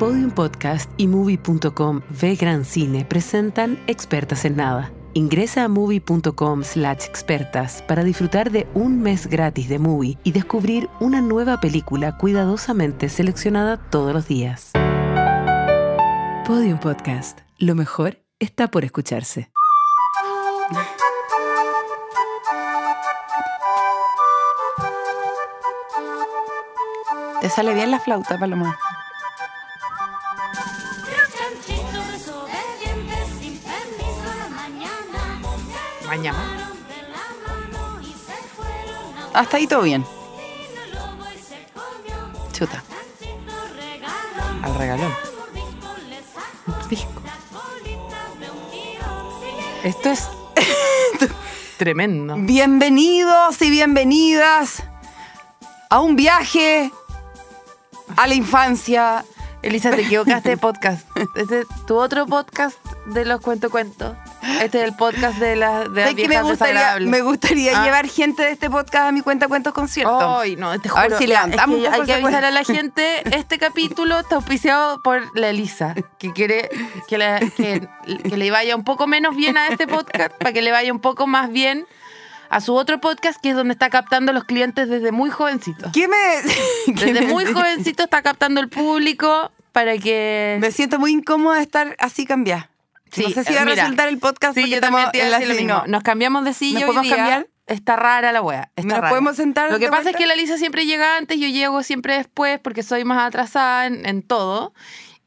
Podium Podcast y Movie.com Ve Gran Cine presentan Expertas en Nada. Ingresa a movie.com slash expertas para disfrutar de un mes gratis de movie y descubrir una nueva película cuidadosamente seleccionada todos los días. Podium Podcast. Lo mejor está por escucharse. Te sale bien la flauta, Paloma. Hasta ahí todo bien. Chuta. Al regalón. Tiro. Esto es tremendo. Bienvenidos y bienvenidas a un viaje a la infancia. Elisa, te equivocaste de podcast. Este es tu otro podcast de los cuento cuentos. Este es el podcast de las de las Sé que me gustaría, me gustaría Ah. llevar gente de este podcast a mi cuenta cuentos conciertos. Ay, no, te A ver juro. si levantamos Es que hay que avisar a la gente, este capítulo está auspiciado por la Elisa, que quiere que, la- que- que le vaya un poco menos bien a este podcast, para que le vaya un poco más bien a su otro podcast, que es donde está captando los clientes desde muy jovencito. ¿Qué me.? qué Desde me- muy jovencito está captando el público para que... Me siento muy incómoda de estar así cambiada. Sí, no sé si va a mira, resultar el podcast Sí, porque yo también estamos a en la lo mismo. no. Nos cambiamos de silla ¿Nos podemos día. cambiar? Está rara la wea. Está ¿Nos rara. podemos sentar Lo que pasa es que la Lisa siempre llega antes, yo llego siempre después porque soy más atrasada en, en todo.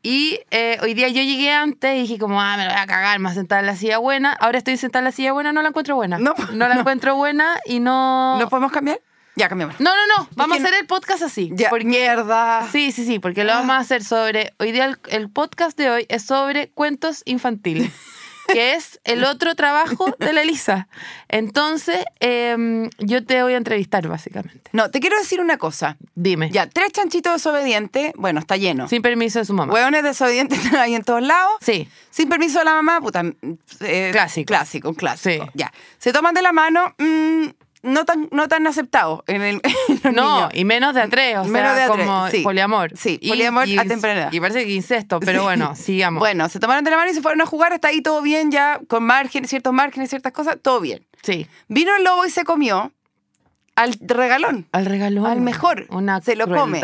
Y eh, hoy día yo llegué antes y dije como, ah, me lo voy a cagar, me voy a sentar en la silla buena. Ahora estoy sentada en la silla buena, no la encuentro buena. No, la no. encuentro buena y no... ¿Nos podemos cambiar? Ya, cambiamos. No, no, no. Vamos a hacer el podcast así. Ya, porque- mierda. Sí, sí, sí, porque lo vamos a hacer sobre. Hoy día el, el podcast de hoy es sobre cuentos infantiles, que es el otro trabajo de la Elisa. Entonces, em, yo te voy a entrevistar, básicamente. No, te quiero decir una cosa. Dime. Ya, tres chanchitos desobedientes. Bueno, está lleno. Sin permiso de su mamá. Hueones desobedientes están ahí en todos lados. Sí. Sin permiso de la mamá, puta. eh, Clásico. Clásico, un clásico. Sí. Ya. Se toman de la mano, mm, no tan, no tan aceptado en, el, en los No, niños. y menos de a tres, o Menos sea, de a tres, como sí. poliamor. Sí, Y- poliamor y- a temprana edad. Y parece que incesto, pero Sí. bueno, sigamos. Bueno, se tomaron de la mano y se fueron a jugar. Hasta ahí todo bien, ya con márgenes, ciertos márgenes, ciertas cosas, todo bien. Sí. Vino el lobo y se comió al regalón. Al regalón. Al mejor. Una Se lo come.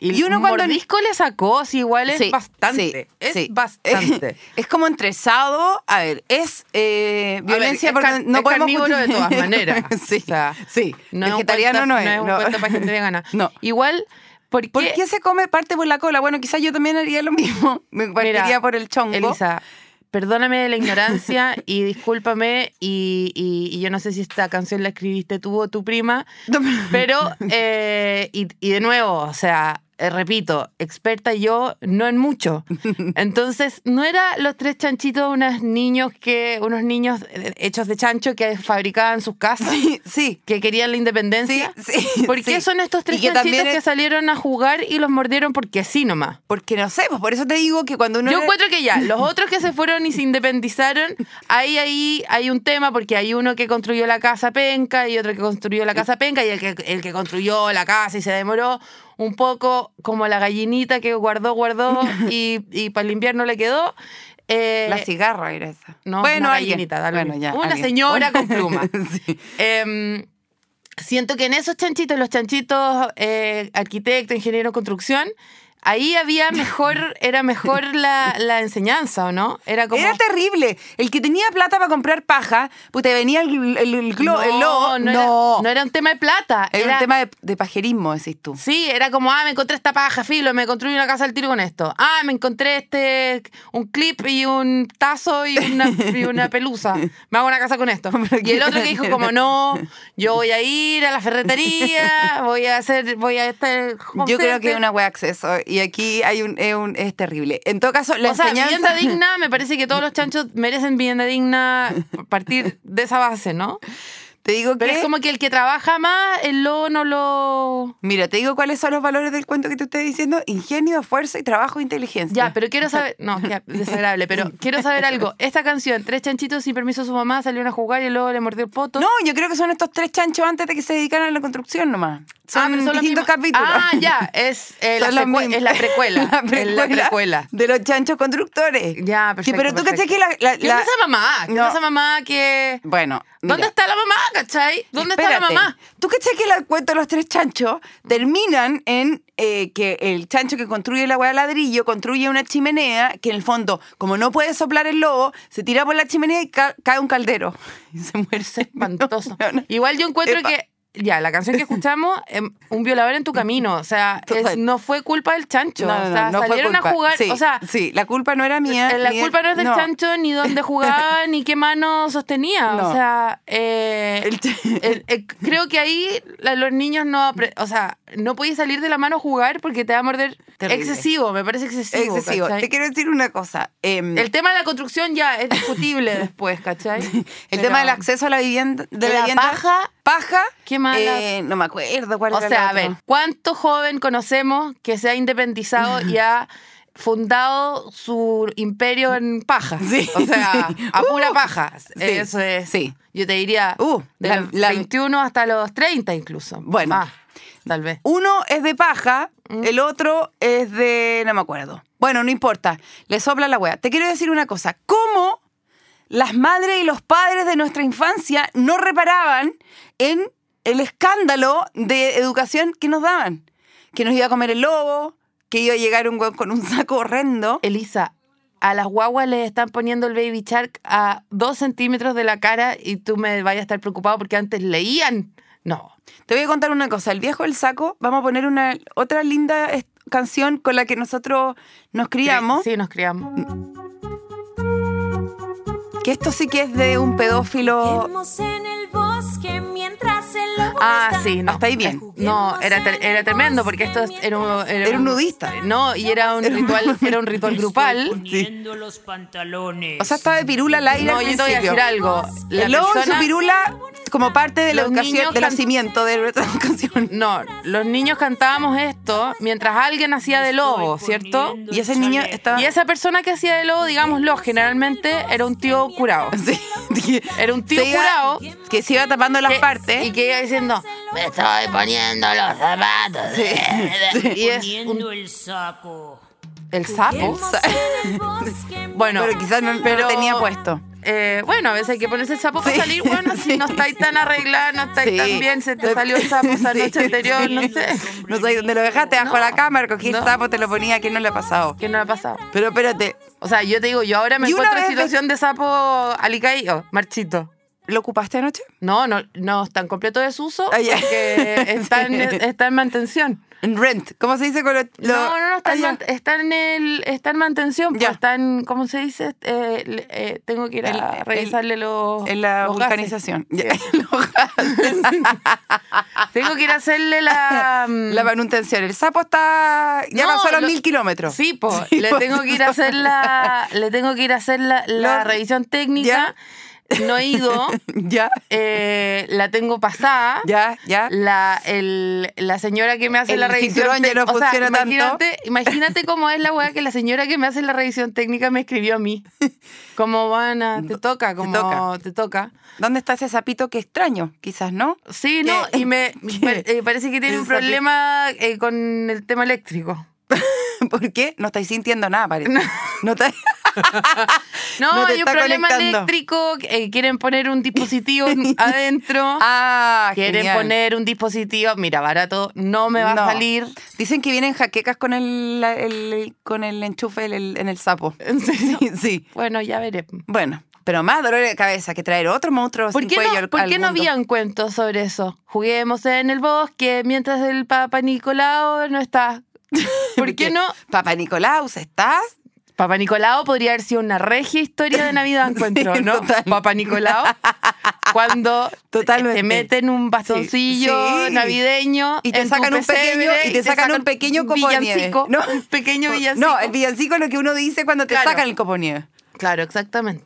Y, Y uno un cuando- mordisco le sacó, sí, igual es Sí, bastante. sí, es sí. bastante. Es como entresado. A ver, es eh, A ver, violencia es porque car- no es podemos carnívoro de todas maneras. sí, O sea, sí. No Vegetariano cuento- no es. No es un no. cuento para gente vegana. No. Igual, ¿por qué? ¿Por qué se come parte por la cola? Bueno, quizás yo también haría lo mismo. Me partiría Mira, por el chongo. Elisa, perdóname la ignorancia y discúlpame. Y, y- y yo no sé si esta canción la escribiste tú o tu prima, pero, eh, y, y de nuevo, o sea, eh, repito, experta yo, no en mucho. Entonces, no era los tres chanchitos unos niños que, unos niños eh, hechos de chancho que fabricaban sus casas, Sí, sí. que querían la independencia. Sí, sí, ¿Por qué sí. son estos tres que chanchitos que salieron a jugar y los mordieron porque así nomás? Porque no sé, pues por eso te digo que cuando uno. Yo era- encuentro que ya, los otros que se fueron y se independizaron, ahí, ahí hay un tema porque hay uno que construyó la casa penca y otro que construyó la casa penca y el que, el que construyó la casa y se demoró un poco como la gallinita que guardó, guardó y, y para el invierno le quedó. Eh, La cigarra era esa. no, bueno, una gallinita, da lo Bueno, ya. Una alguien. señora con pluma. Sí. Em, siento que en esos chanchitos, los chanchitos eh, arquitecto, ingeniero construcción, ahí había mejor, era mejor la, la enseñanza, ¿o no? Era como. Era terrible. El que tenía plata para comprar paja, pues te venía el, el, el, glo- el lobo. no, Era, no era un tema de plata. Era Era, un tema de, de pajerismo, decís tú. Sí, era como, ah, me encontré esta paja, filo, me construí una casa al tiro con esto. Ah, me encontré este, un clip y un tazo y una, y una pelusa. Me hago una casa con esto. Y el otro que dijo como, no, yo voy a ir a la ferretería, voy a hacer, voy a estar... Yo creo que es una wea acceso y aquí hay un, es, un- es terrible. En todo caso, la o sea, vivienda digna, me parece que todos los chanchos merecen vivienda digna a partir de esa base, ¿no? Te digo Pero que... es como que el que trabaja más, el lobo no lo... Mira, te digo cuáles son los valores del cuento que te estoy diciendo. Ingenio, esfuerzo y trabajo e inteligencia. Ya, pero quiero saber... No, qué desagradable, pero quiero saber algo. Esta canción, Tres chanchitos sin permiso de su mamá, salieron a jugar y el lobo le mordió el poto. No, yo creo que son estos tres chanchos antes de que se dedicaran a la construcción nomás. Son Ah, pero son los distintos capítulos. Ah, ya, es, eh, la, es la precuela. La Es la precuela. de los chanchos constructores. Ya, Sí, perfecto. pero tú perfecto. que la... la- ¿Qué la- onda esa mamá? ¿Qué No. esa mamá que... Bueno, ¿Dónde está la mamá, cachai? ¿Dónde está la mamá? ¿Tú caché que el cuento de los tres chanchos terminan en eh, que el chancho que construye la hueá de ladrillo construye una chimenea que en el fondo, como no puede soplar el lobo, se tira por la chimenea y ca- cae un caldero. Y se muere. Espantoso. Igual yo encuentro Epa. que, ya, la canción que escuchamos, em, un violador en tu camino, o sea, es- no fue culpa del chancho. No, no, o sea, no, salieron culpa. a jugar, Sí, o sea, sí, la culpa no era mía. eh, la culpa no es del no. chancho, ni dónde jugaba, ni qué mano sostenía. No. O sea, eh, El ch- el- eh, creo que ahí la- los niños no, o sea, no podéis salir de la mano a jugar porque te va a morder Terrible. excesivo, me parece excesivo. Excesivo. ¿cachai? Te quiero decir una cosa. em, El tema de la construcción ya es discutible después, ¿cachai? El Pero- tema del acceso a la vivienda. De La la vivienda paja. Paja. Qué mala. eh, no me acuerdo cuál O era sea, a ver, ¿cuánto joven conocemos que se ha independizado y ha fundado su imperio en paja? Sí. O sea, a pura Uh. paja. Sí, Eso es. sí. Yo te diría Uh, de la- los la- 21 hasta los 30 incluso. Bueno. Más, tal vez. Uno es de paja, Mm. el otro es de. No me acuerdo. Bueno, no importa. Le sopla la wea. Te quiero decir una cosa. ¿Cómo las madres y los padres de nuestra infancia no reparaban en el escándalo de educación que nos daban? Que nos iba a comer el lobo, que iba a llegar un weón con un saco horrendo. Elisa, a las guaguas les están poniendo el baby shark a dos centímetros de la cara y tú me vayas a estar preocupado porque antes leían. No. Te voy a contar una cosa. El viejo del saco, vamos a poner una otra linda canción con la que nosotros nos criamos. Sí, nos criamos. Que esto sí que es de un pedófilo. Ah, sí, no. Hasta ahí bien. No, era, ter- era tremendo porque esto era un, Era un nudista. No, y era un ritual, era un ritual grupal. Poniendo los pantalones. O sea, estaba de pirula al aire. No, al yo te voy a principio. decir algo. La el lobo su persona- pirula como parte de la Los educación, niños del can- nacimiento de nuestra educación. No, los niños cantábamos esto mientras alguien hacía de lobo, ¿cierto? Y ese niño estaba. Y esa persona que hacía de lobo, digámoslo, generalmente era un tío curado. Sí, Era un tío se iba- curado que se iba tapando las que- partes. Y que iba diciendo, me estoy poniendo los zapatos. Y es un- Poniendo el saco. el sapo. El Bueno, pero quizás no, no pero- lo tenía puesto. Eh, bueno, a veces hay que ponerse el sapo para Sí, salir. Bueno, si sí. no estáis tan arreglada, no estáis Sí. tan bien, se te salió el sapo esa Sí, noche anterior, sí. no sé. No sé dónde lo dejaste, bajo No. la cámara, cogí el No. sapo, te lo ponía, que no le ha pasado. ¿Qué no le ha pasado? Pero espérate, O sea, yo te digo, yo ahora me encuentro en situación de sapo alicaído, marchito. ¿Lo ocupaste anoche? No, no, no está en completo desuso Ah, ya. porque está en, está en mantención. En rent. ¿Cómo se dice con lo, lo- No, no, no, está, Ah, en, man- está en el, está en mantención, pues, está en, ¿cómo se dice? Eh, eh, tengo que ir a El- el- revisarle los En la los vulcanización. Gases. Tengo que ir a hacerle la... mm, La manutención. El sapo está. Ya No, pasó los lo- mil kilómetros. Sí, po, Sí, le po. tengo que ir a hacer la, le tengo que ir a hacer la, la revisión técnica. No he ido, Ya, eh, la tengo pasada. ya, ya. La, el- la señora que me hace El la revisión ya no o sea, funciona tanto. imagínate, imagínate cómo es la weá que la señora que me hace la revisión técnica me escribió a mí. Como van a, te toca, como toca. te toca. ¿Dónde está ese sapito que extraño? Quizás, ¿no? Sí, no, ¿Qué? y me eh, parece que tiene un sapito. problema eh, con el tema eléctrico. ¿Por qué? No estáis sintiendo nada, parece. No, estáis- No, hay un problema conectando. eléctrico, eh, quieren poner un dispositivo adentro. Ah, Quieren genial. poner un dispositivo, mira, barato, no me va No. a salir. Dicen que vienen jaquecas con el, el- con el enchufe en el, en el sapo. ¿En serio? Sí, sí. Bueno, ya veré. Bueno, pero más dolor de cabeza que traer otro monstruo ¿Por sin qué, cuello no, al- por al qué no habían cuentos sobre eso? Juguemos en el bosque mientras el Papa Nicolau no está. ¿Por qué no? Papá Nicolaus, ¿estás? Papa Nicolau podría haber sido una regia historia de Navidad, encuentro, Sí, ¿no? total. Papa Nicolau, cuando Totalmente. te meten un bastoncillo Sí. navideño Y te sacan un pequeño- y te sacan un pequeño copo de nieve. villancico, No. un pequeño villancico. No, el villancico es lo que uno dice cuando te Claro. sacan el copo nieve. Claro, exactamente.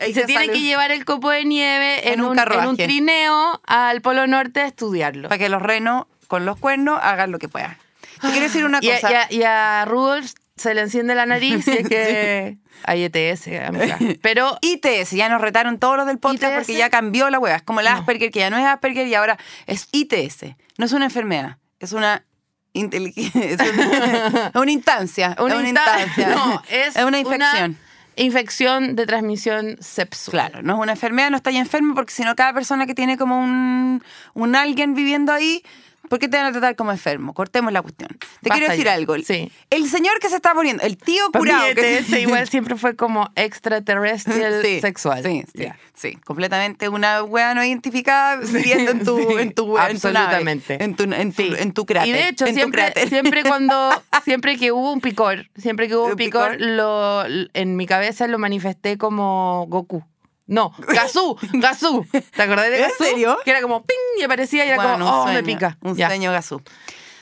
Ahí y se tiene que llevar el copo de nieve En en, un en trineo al Polo Norte a estudiarlo. Para que los renos con los cuernos hagan lo que puedan. Te quiero decir una Y a, cosa. y a- y a Rudolf se le enciende la nariz y es que hay ETS, amiga. Pero ITS, ya nos retaron todos los del podcast ITS. porque ya cambió la hueá. Es como No. Asperger, que ya no es Asperger y ahora es ITS. No es una enfermedad, es una inteligencia, es una, es una instancia. una es una insta- instancia. No, es, una infección. infección de transmisión sexual. Claro, no es una enfermedad, no estáis enfermo porque si no cada persona que tiene como un, un alguien viviendo ahí, ¿por qué te van a tratar como enfermo? Cortemos la cuestión. Te Basta quiero decir ya. algo. Sí. El señor que se está poniendo, el tío mí curado. que igual siempre fue como extraterrestre Sí, sexual. Sí, sí, Ya. sí. Completamente una wea no identificada viviendo en tu, en tu, wea, en tu nave, absolutamente. en tu, en tu, en tu cráter. Y de hecho, siempre, siempre cuando, siempre que hubo un picor, siempre que hubo un ¿Un picor, picor? lo, en mi cabeza lo manifesté como Goku. No, Gazú, Gazú. ¿Te acordás de ¿En Gazú? serio? Que era como ping y aparecía y era Bueno, como, oh, me pica. Un Ya. sueño gasú.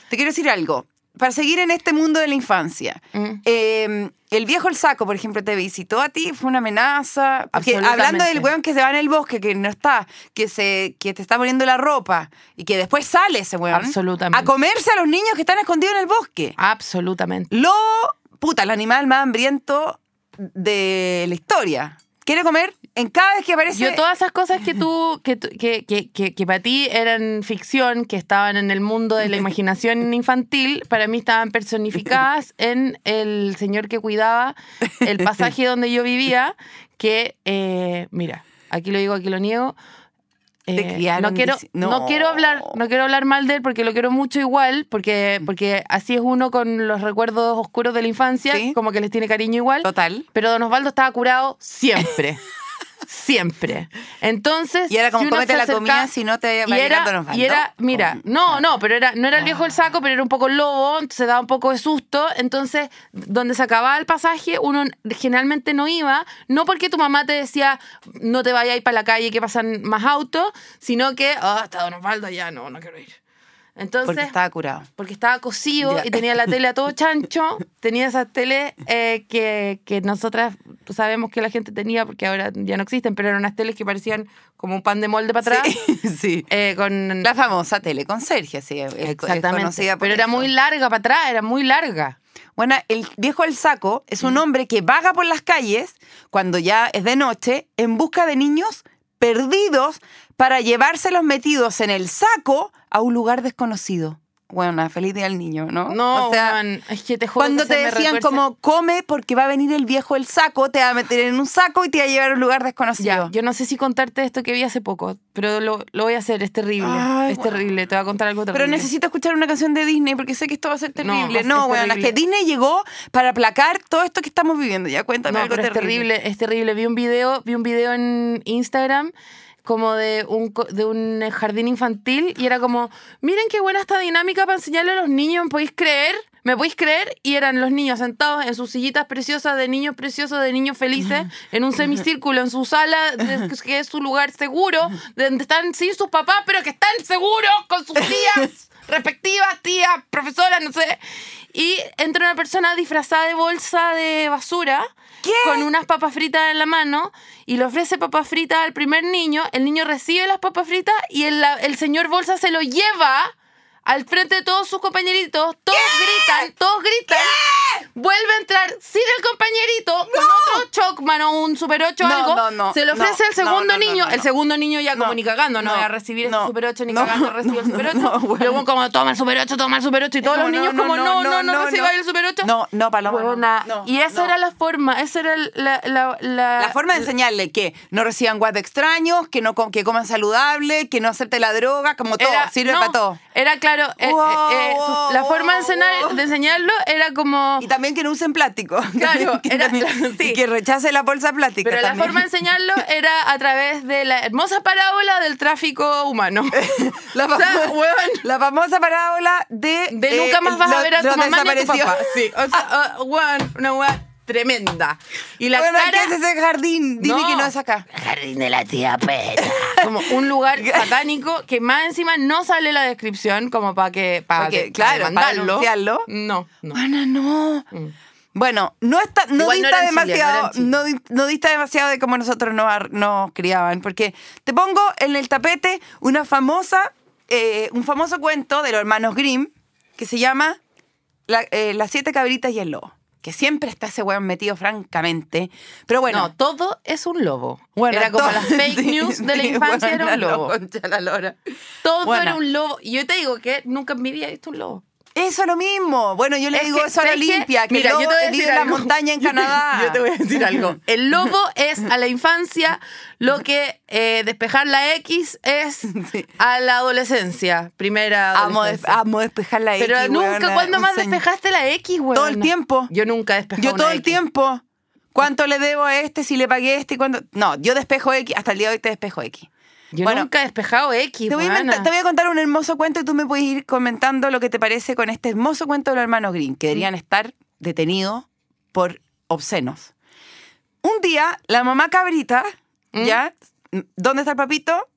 Te quiero decir algo. Para seguir en este mundo de la infancia, Mm. eh, el viejo el saco, por ejemplo, te visitó a ti, fue una amenaza. Porque hablando del weón que se va en el bosque, que no está, que se que te está poniendo la ropa y que después sale ese weón Absolutamente. a comerse a los niños que están escondidos en el bosque. Absolutamente. Lo, puta, el animal más hambriento de la historia. Quiere comer en cada vez que aparece. Yo todas esas cosas que tú, que, que, que, para ti eran ficción, que estaban en el mundo de la imaginación infantil, para mí estaban personificadas en el señor que cuidaba el pasaje donde yo vivía, que, eh, mira, aquí lo digo, aquí lo niego. Te eh, criaron no quiero no. no. quiero hablar no quiero hablar mal de él porque lo quiero mucho igual porque porque así es uno con los recuerdos oscuros de la infancia Sí. como que les tiene cariño igual Total. pero Don Osvaldo estaba curado siempre. siempre. Entonces. Y era como, si se la acerca- comida, si no te y era, y era, mira, Oh. no, no, pero era, no era el viejo del saco, pero era un poco el lobo, se daba un poco de susto. Entonces, donde se acababa el pasaje, uno generalmente no iba, no porque tu mamá te decía, no te vayas a ir para la calle que pasan más autos, sino que, ah, está Don Osvaldo allá, no, no quiero ir. Entonces, Porque estaba curado. porque estaba cosido Ya. y tenía la tele a todo chancho. Tenía esas teles eh, que, que nosotras sabemos que la gente tenía porque ahora ya no existen, pero eran unas teles que parecían como un pan de molde para atrás. Sí, sí. eh, con La famosa teleconserje, sí. es- Exactamente. pero era muy larga para atrás, era muy larga. Bueno, el viejo El Saco es Mm. un hombre que vaga por las calles cuando ya es de noche en busca de niños perdidos para llevárselos metidos en el saco a un lugar desconocido. Bueno, feliz día al niño, ¿no? No, o sea, weón, es que te juro cuando que te decían como come porque va a venir el viejo El Saco, te va a meter en un saco y te va a llevar a un lugar desconocido. Ya, yo no sé si contarte esto que vi hace poco, pero lo, lo voy a hacer, es terrible. Ay, es weón. terrible, te voy a contar algo terrible. Pero necesito escuchar una canción de Disney porque sé que esto va a ser No, terrible. es- No, es bueno, es que Disney llegó para aplacar todo esto que estamos viviendo. Ya cuéntame No, algo pero es terrible. terrible, es terrible. Vi un video, vi un video en Instagram como de un, de un jardín infantil y era como, miren qué buena esta dinámica para enseñarle a los niños, ¿me podéis creer? ¿Me podéis creer? Y eran los niños sentados en sus sillitas preciosas de niños preciosos, de niños felices, en un semicírculo, en su sala, que es su lugar seguro, de donde están sin sus papás, pero que están seguros con sus tías respectivas, tías, profesoras, no sé. Y entra una persona disfrazada de bolsa de basura con unas papas fritas en la mano y le ofrece papas fritas al primer niño. El niño recibe las papas fritas y el, el señor bolsa se lo lleva al frente de todos sus compañeritos. Todos gritan, todos gritan. Vuelve a entrar sin el compañerito con otro Chocman o un Super 8 o No, algo. no, no, se le ofrece no, al segundo no, no, no, niño. no, El segundo niño ya como No, ni cagando, no, no, voy a recibir no, el Super 8 ni no, cagando recibe el no, Super 8. no, bueno. Luego como toma el Super 8, toma el Super 8 y todos No, los no, niños no, como no, no, no, no, no, reciba no. el Super 8. No, no, Paloma. no, Huevona. no, y esa no. era la forma, esa era la... la, la, La forma de enseñarle que no reciban guas de extraños, que no com- que coman saludable, que no acepte la droga, como todo, sirve no, para todo. Era claro, eh, eh, eh, su- la forma de, enseñar- de enseñarlo era como... Y también que no usen plástico. Claro, Que era- también- sí. Y que rechace la bolsa plástica. Pero la forma de enseñarlo era a través de la hermosa parábola del tráfico humano. La, O sea, famo- weón. la famosa parábola de. De eh, nunca más vas lo- a ver a tu mamá ni a tu papá. Sí, o sea, ah, weón, una weá tremenda. Y la Bueno, cara... ¿qué es ese jardín? Dime No. que no es acá. Jardín de la tía Peta. Como un lugar satánico que más encima no sale la descripción como para que para Porque, de- claro, para denunciarlo. No, no. Ana, no. Mm. Bueno, no está, no Igual dista no demasiado, Chile. no, no dista demasiado de cómo nosotros nos, nos criaban, porque te pongo en el tapete una famosa, eh, un famoso cuento de los hermanos Grimm que se llama La- eh, Las siete cabritas y el lobo, que siempre está ese weón metido francamente, pero bueno. no, todo es un lobo. bueno, era como las fake sí, news de la sí, infancia, bueno, era un lobo. la lora. Todo Bueno. era un lobo. Y yo te digo que nunca en mi vida he visto un lobo. Eso es lo mismo. Bueno, yo le Es digo que, eso a la. Olimpia, que Mira, el yo lobo te voy a vive decir en la montaña en Yo te- Canadá. Yo te voy a decir algo. El lobo es a la infancia lo que eh, despejar la X es Sí. a la adolescencia. Primera Amo, adolescencia. amo despejar la X. Pero nunca, ¿cuándo más señor. despejaste la X, güey? Todo el tiempo. Yo nunca he despejado Yo todo una el X. tiempo. ¿Cuánto le debo a este si le pagué este? cuánto? No, yo despejo X. Hasta el día de hoy te despejo X. Yo Bueno, nunca he despejado X, Te voy, a buena. inventar- te voy a contar un hermoso cuento y tú me puedes ir comentando lo que te parece con este hermoso cuento de los hermanos Green, que deberían estar detenidos por obscenos. Un día, la mamá cabrita, ¿Mm? ¿ya? ¿Dónde está el papito?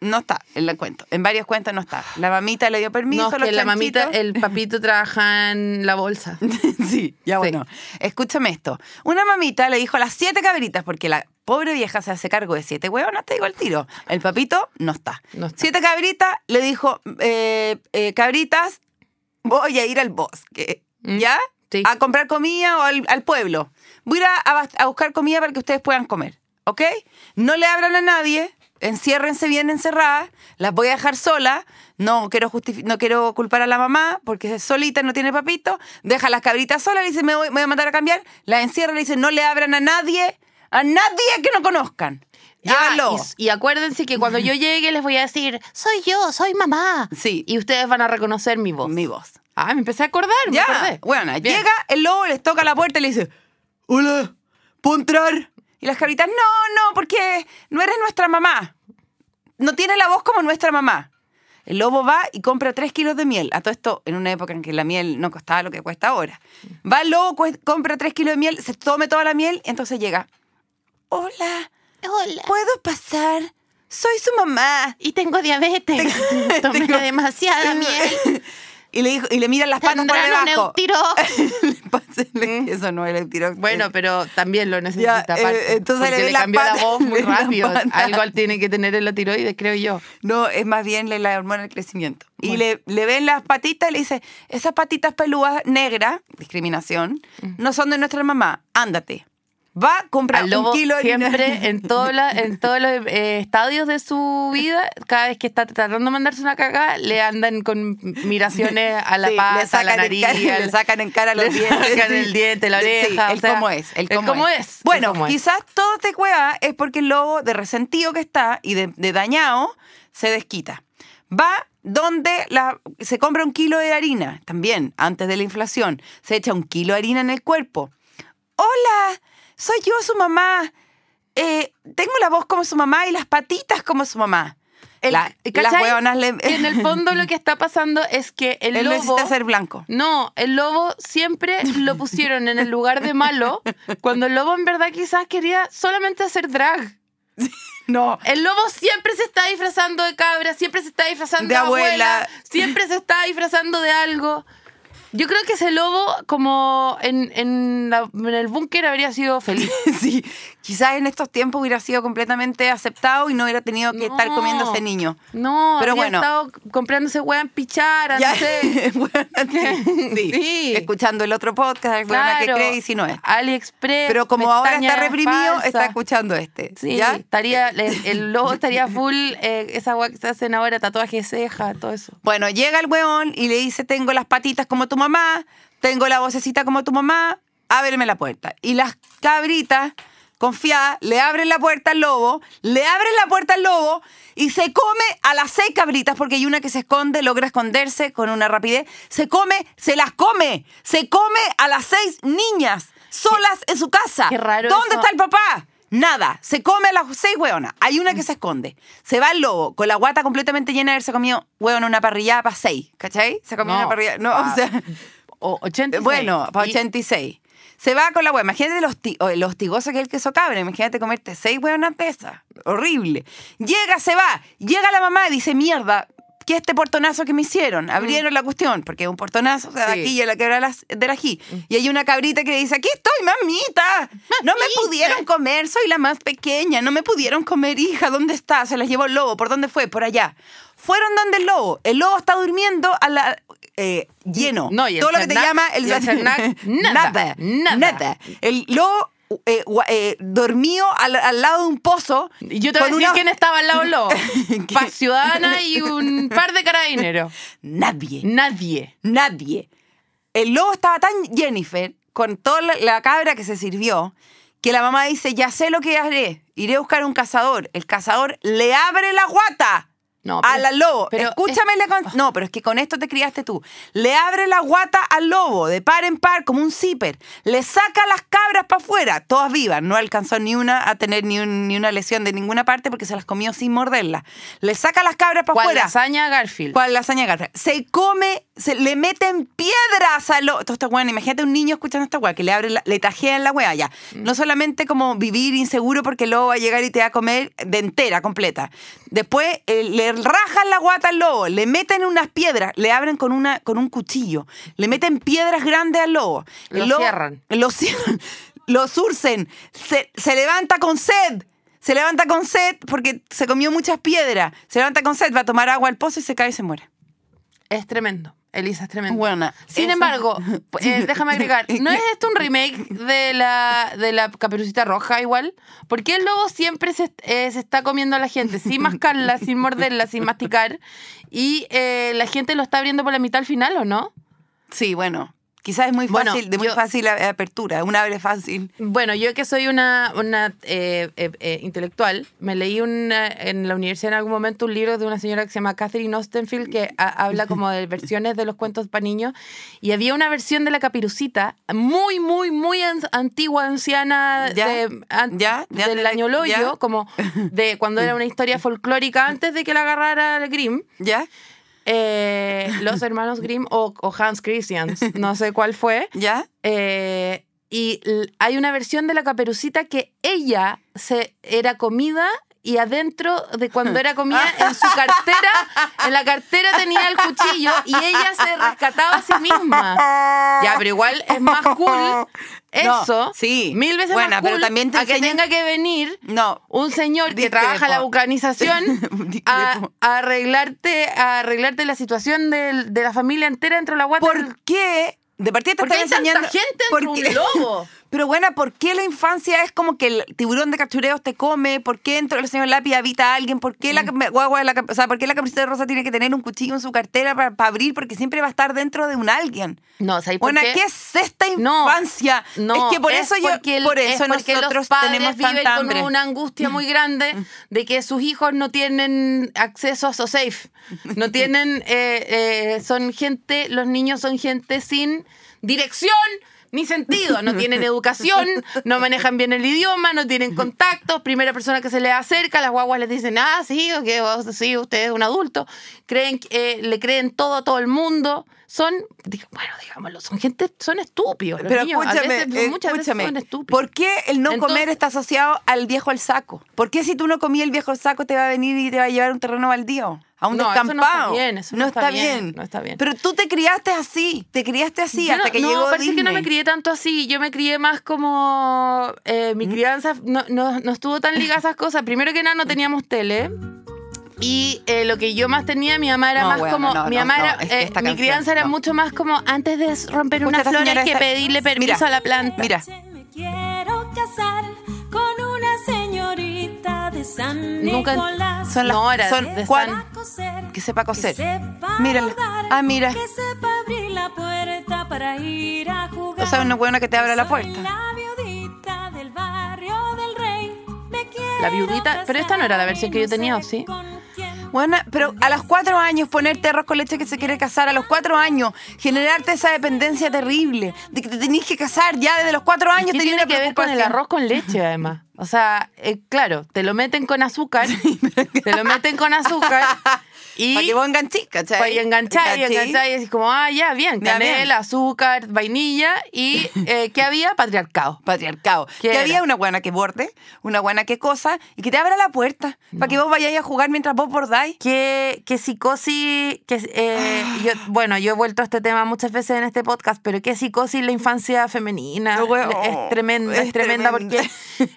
No está en el cuento. En varios cuentos no está. La mamita le dio permiso. No, es los que la mamita, el papito trabaja en la bolsa. sí, ya Sí. bueno. Escúchame esto. Una mamita le dijo a las siete cabritas, porque la pobre vieja se hace cargo de siete huevos, te digo el tiro. El papito no está. No está. Siete cabritas le dijo, eh, eh, cabritas, voy a ir al bosque, Mm, ¿ya? sí. A comprar comida o al, al pueblo. Voy a ir a, a buscar comida para que ustedes puedan comer, ¿ok? No le abran a nadie, enciérrense bien encerradas, las voy a dejar sola, no quiero, no quiero culpar a la mamá porque es solita, no tiene papito, deja las cabritas solas, le dice, me voy, me voy a mandar a cambiar, la encierra, le dice, no le abran a nadie, a nadie que no conozcan. Ah, Llévenlo. y, y acuérdense que cuando yo llegue les voy a decir, soy yo, soy mamá. Sí. Y ustedes van a reconocer mi voz. Mi voz. Ah, me empecé a acordar, me Ya, acordé. bueno, Bien. llega el lobo, les toca la puerta y le dice, hola, ¿puedo entrar? Y las cabritas, no, no, porque no eres nuestra mamá. No tiene la voz como nuestra mamá. El lobo va y compra tres kilos de miel. A todo esto, en una época en que la miel no costaba lo que cuesta ahora. Va el lobo, compra tres kilos de miel, se tome toda la miel, entonces llega. Hola, Hola. ¿puedo pasar? Soy su mamá. Y tengo diabetes. Tomé Tengo- demasiada miel. Y le, dijo, y le miran las patas por debajo. Eso no era el tiro. Bueno, pero también lo necesita Ya, eh, aparte, entonces porque le le, cambió la voz muy rápido. Algo tiene que tener en la tiroides, creo yo. No, es más bien la- hormona del crecimiento. Y le, le ven las patitas y le dice, esas patitas pelúas negras, discriminación, no son de nuestra mamá, ándate. Va, compra Al lobo un kilo de siempre harina. en, todo la- en todos los eh, estadios de su vida, cada vez que está tratando de mandarse una cagada, le andan con miraciones a la Sí, pata, le a la nariz. en cara, al- le sacan en cara los le dientes. sacan sí. el diente, la Sí, oreja. o el sea, cómo es, el el cómo, es. Bueno, cómo es. quizás todo te cueva es porque el lobo, de resentido que está y de, de dañado, se desquita. Va donde la, se compra un kilo de harina, también, antes de la inflación. Se echa un kilo de harina en el cuerpo. Hola, soy yo su mamá. Eh, tengo la voz como su mamá y las patitas como su mamá. El- La- las hueonas le... En el fondo lo que está pasando es que el Él lobo... necesita ser blanco. No, el lobo siempre lo pusieron en el lugar de malo, cuando el lobo en verdad quizás quería solamente hacer drag. No. El lobo siempre se está disfrazando de cabra, siempre se está disfrazando De de, abuela. abuela. siempre se está disfrazando de algo. Yo creo que ese lobo, como en, en la- en el búnker, habría sido feliz. Sí, quizás en estos tiempos hubiera sido completamente aceptado y no hubiera tenido que estar No. comiendo ese niño. No, Pero habría bueno. estado comprándose hueá en pichara, Ya. no sé. Sí, sí. Sí. Escuchando el otro podcast, claro. que cree y si no es. AliExpress. Pero como ahora está reprimido, está escuchando este. Sí, ¿Ya? estaría, el, el lobo estaría full, eh, esa weá que se hacen ahora, tatuaje de ceja, todo eso. Bueno, llega el weón y le dice, tengo las patitas como tu mamá, tengo la vocecita como tu mamá, ábreme la puerta. Y las cabritas, confiadas, le abren la puerta al lobo, le abren la puerta al lobo y se come a las seis cabritas, porque hay una que se esconde, logra esconderse con una rapidez, se come, se las come, se come a las seis niñas solas en su casa. Qué raro ¿Dónde eso. está el papá? Nada, se come a las seis hueonas. Hay una que se esconde. Se va el lobo con la guata completamente llena de haberse comido hueón una parrillada para seis, ¿cachai? Se comió No, una parrillada. No, pa- o sea, O 86. bueno, para Y- 86. Se va con la hueá. Imagínate los, lo hostigoso que es el queso cabra. Imagínate comerte seis hueonas de esas. Horrible. Llega, se va. Llega la mamá y dice, mierda, qué este portonazo que me hicieron? Abrieron la cuestión, porque es un portonazo, o sea, de Sí. aquí y a la quebra las- del ají. Y hay una cabrita que dice, aquí estoy, mamita. No me pudieron comer, soy la más pequeña. No me pudieron comer, hija. ¿Dónde está? Se las llevó el lobo. ¿Por dónde fue? Por allá. Fueron donde el lobo. El lobo está durmiendo a la... eh, lleno. No, y el Todo lo que te llama el, el Cernac, nada, nada. El lobo eh, eh, dormido al, al lado de un pozo. Y Yo te voy a decir una- quién estaba al lado del lobo. Paz Ciudadana y un par de carabineros. Nadie. Nadie. Nadie. El lobo estaba tan Jennifer con toda la, la cabra que se sirvió que la mamá dice, ya sé lo que haré. Iré a buscar un cazador. El cazador le abre la guata. No, a la lobo. pero Escúchame. la con- No, pero es que con esto te criaste tú. Le abre la guata al lobo de par en par como un zipper. Le saca las cabras para afuera, todas vivas. No alcanzó ni una a tener ni, un- ni una lesión de ninguna parte porque se las comió sin morderlas. Le saca las cabras para ¿Cuál afuera. lasaña Garfield? ¿Cuál lasaña garra? Se come, se le meten piedras a lo. Esto, bueno, imagínate un niño escuchando esta weá, que le abre la- le tajean la weá ya. No solamente como vivir inseguro porque el lobo va a llegar y te va a comer de entera, completa. Después eh, le rajan la guata al lobo, le meten unas piedras, le abren con, una, con un cuchillo, le meten piedras grandes al lobo. Lo cierran. Lo cierran, lo surcen, se, se levanta con sed. Se levanta con sed porque se comió muchas piedras. Se levanta con sed, va a tomar agua al pozo y se cae y se muere. Es tremendo. Elisa es tremendo. Buena. Sin Eso- embargo, eh, déjame agregar, ¿no es esto un remake de la, de la Caperucita Roja igual? ¿Por qué el lobo siempre se, eh, se está comiendo a la gente sin mascarla, sin morderla, sin masticar? Y eh, la gente lo está abriendo por la mitad al final, ¿o no? Sí, bueno. Quizás es muy Bueno, fácil, de muy yo- fácil a- apertura, una abre fácil. Bueno, yo que soy una, una eh, eh, eh, intelectual, me leí una- en la universidad en algún momento un libro de una señora que se llama Catherine Ostenfield que ha- habla como de versiones de los cuentos para niños y había una versión de la capirucita muy, muy, muy an- antigua, anciana, Ya, de, an- ya, ya del año Loyo, como de cuando era una historia folclórica antes de que la agarrara el Grimm. ¿Ya? Eh, los hermanos Grimm o, o Hans Christian, no sé cuál fue. ¿Ya? Eh, y hay una versión de la caperucita que ella se era comida y adentro de cuando era comida en su cartera, en la cartera tenía el cuchillo y ella se rescataba a sí misma. Ya, pero igual es más cool eso, No, sí. mil veces Buena, más cool pero también te a que tenga que venir No. un señor que trabaja en la vulcanización a, arreglarte a arreglarte la situación de la familia entera dentro de la guata ¿Por qué? De partida te ¿Por qué hay tanta enseñando. gente ¿por dentro de qué? un lobo? Pero bueno, ¿por qué la infancia es como que el tiburón de cachureos te come? ¿Por qué dentro del señor lápiz habita alguien? ¿Por qué la Mm. guagua de la, o sea, ¿por qué la caperucita rosa tiene que tener un cuchillo en su cartera para, para abrir? Porque siempre va a estar dentro de un alguien. No, ¿sabes por Bueno, qué? ¿qué es esta No, infancia? No, es que por es eso yo, el- por es eso nosotros los padres tenemos viven tanta con hambre. una angustia muy grande de que sus hijos no tienen acceso a SoSafe. No tienen, eh, eh, son gente, los niños son gente sin dirección ni sentido. No tienen educación, no manejan bien el idioma, no tienen contactos. Primera persona que se les acerca, las guaguas les dicen, ah, sí, o que vos- sí, usted es un adulto. Creen, eh, le creen todo a todo el mundo. Son, bueno, digámoslo, son gente, son estúpidos. Pero niños escúchame, veces, eh, muchas escúchame. veces son estúpidos. ¿Por qué el no Entonces- comer está asociado al viejo al saco? ¿Por qué si tú no comías el viejo al saco te va a venir y te va a llevar a un terreno baldío? A un No, eso no descampado. está bien, eso no está bien, no está bien. Pero tú te criaste así, te criaste así Yo hasta no, que no, llegó parece que no me Disney. crié tanto así. Yo me crié más como. eh, ¿Mm? mi crianza no, no, no estuvo tan ligada a esas cosas. Primero que nada, no teníamos tele. Y eh, lo que yo más tenía, mi mamá era No, más bueno, como. no, mi mamá no, era. es que eh, mi crianza era mucho más como antes de romper unas esta flores señora que pedirle permiso Mira, a la planta. Mira, Me quiero casar con una señorita de San Nunca- Nicolás. son las son de cuan- San- coser, que sepa coser. Que sepa Mírala. Ah, mira. Que sepa abrir la puerta para ir a jugar. O sea, una buena que te abra la puerta. La viudita del barrio del rey. Me quiero La viudita- pero esta no era la versión que yo tenía, ¿o sí? Bueno, pero a los cuatro años ponerte arroz con leche que se quiere casar, a los cuatro años generarte esa dependencia terrible de que te tenés que casar ya desde los cuatro años ¿Qué tiene una que ver con el arroz con leche, además? O sea, eh, claro, te lo meten con azúcar, te lo meten con azúcar y Para que vos enganchís, ¿cachai? para enganchar y ¿Cachai? enganchar y decís como, ah, ya, bien, canela, azúcar, vainilla y eh, ¿qué había? Patriarcado. Patriarcado. ¿Qué que había una buena que borde, una buena que cosa, y que te abra la puerta para que vos vayáis a jugar mientras vos bordáis. ¿Qué, qué psicosis? Que, eh, yo, bueno, yo he vuelto a este tema muchas veces en este podcast, pero qué psicosis la infancia femenina. No, weón, es tremenda, es, es tremenda tremenda. porque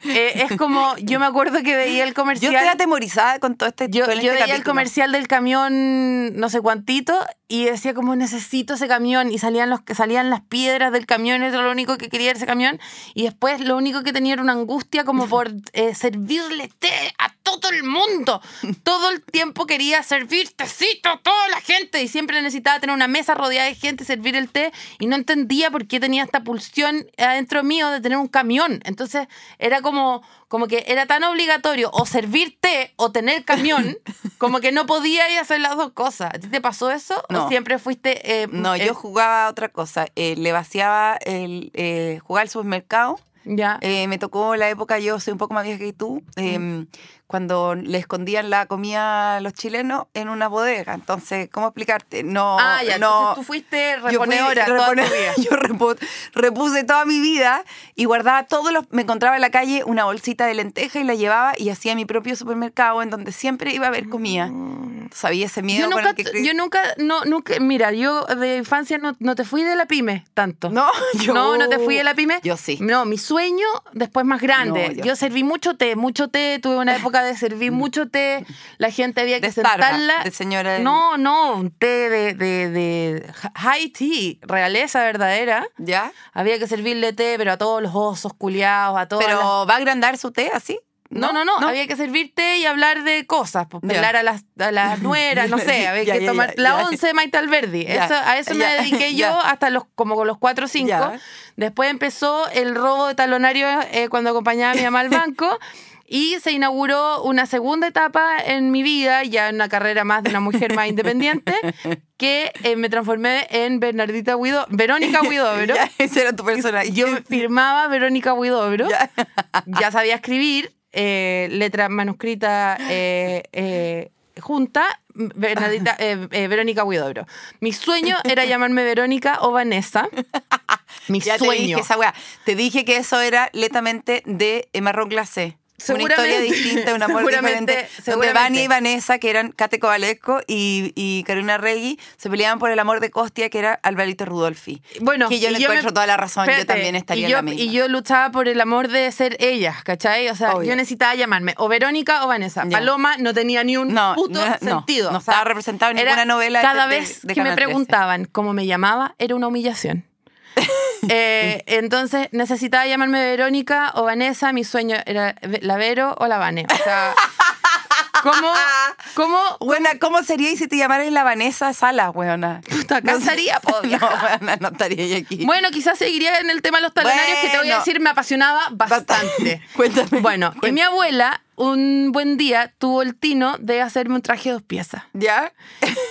eh, es como, yo me acuerdo que veía el Yo comercial. estoy atemorizada con todo este Yo, con yo este veía el capítulo. comercial del camión no sé cuantito y decía como necesito ese camión y salían los salían las piedras del camión eso era lo único que quería ese camión y después lo único que tenía era una angustia como por eh, servirle té a todo el mundo todo el tiempo quería servir tecito a toda la gente y siempre necesitaba tener una mesa rodeada de gente servir el té y no entendía por qué tenía esta pulsión adentro mío de tener un camión entonces era como como que era tan obligatorio o servir té o tener camión, como que no podía ir a hacer las dos cosas. ¿A ti te pasó eso? ¿O No. siempre fuiste... eh, No, eh, yo jugaba a otra cosa. Eh, le vaciaba el jugar al supermercado. Ya. Eh, me tocó la época, yo soy un poco más vieja que tú, eh, cuando le escondían la comida a los chilenos en una bodega. Entonces, ¿cómo explicarte? No, ah, ya. no. Entonces tú fuiste Yo fui reponedora toda tu repone- vida. Yo repu- repuse toda mi vida y guardaba todos los. Me encontraba en la calle una bolsita de lenteja y la llevaba y hacía mi propio supermercado en donde siempre iba a haber comida. Sabía ese miedo Yo nunca, que yo nunca, no, nunca, mira, yo de infancia no, no te fui de la pyme tanto. No, yo- no, no te fui de la pyme. Yo sí. No, mi sueño después más grande. No, yo. yo- serví mucho té, mucho té. Tuve una época de servir mucho té. La gente había que De Starbucks, sentarla. de señora- No, no, un té de, de, de high tea, realeza verdadera. ¿Ya? Había que servirle té, pero a todos los osos culiados, a todos. Pero ¿va a agrandar su té así? No, no, no, había que servirte y hablar de cosas, pues, Ya. pelar a las, a las nueras, no sé, había Ya, que ya, tomar ya, la once de Maite Alberdi. Eso, a eso me dediqué yo hasta los como con los cuatro o cinco. Ya. Después empezó el robo de talonario eh, cuando acompañaba a mi mamá al banco. Y se inauguró una segunda etapa en mi vida, ya en una carrera más de una mujer más independiente, que eh, me transformé en Bernardita Guido, Verónica Huidobro. Ya, ese era tu personaje. Yo firmaba Verónica Huidobro Ya. ya sabía escribir, eh, letra manuscrita eh, eh, junta, Bernadita, eh, eh, Verónica Huidobro. Mi sueño era llamarme Verónica o Vanessa. Mi Ya te sueño. dije esa. Te dije que eso era letamente de marrón glacé. Una historia distinta, un amor diferente. Donde. Vania y Vanessa, que eran Kate Kovalesco y, y Carolina Regui, se peleaban por el amor de Costia, que era Alvarito Rudolfi. Bueno, que yo le yo me- encuentro toda la razón, yo también estaría y en yo, la misma. Y yo luchaba por el amor de ser ellas, ¿cachai? O sea, Obvio. yo necesitaba llamarme o Verónica o Vanessa. Paloma no tenía ni un No, puto no, no, sentido. no O sea, estaba representado en era- ninguna novela Cada de- vez de que me Canal 13. preguntaban cómo me llamaba, era una humillación. Eh, entonces necesitaba llamarme Verónica o Vanessa. Mi sueño era la Vero o la Vane. O sea, ¿cómo, cómo Buena, ¿cómo sería si te llamaras la Vanessa Salas, weona? puta, po, No, vieja? weona, no estaría yo aquí. Bueno, quizás seguiría en el tema de los talonarios, que te voy a decir, me apasionaba bastante. Cuéntame. Bueno, y cuéntame. mi abuela, un buen día, tuvo el tino de hacerme un traje de dos piezas. ¿Ya?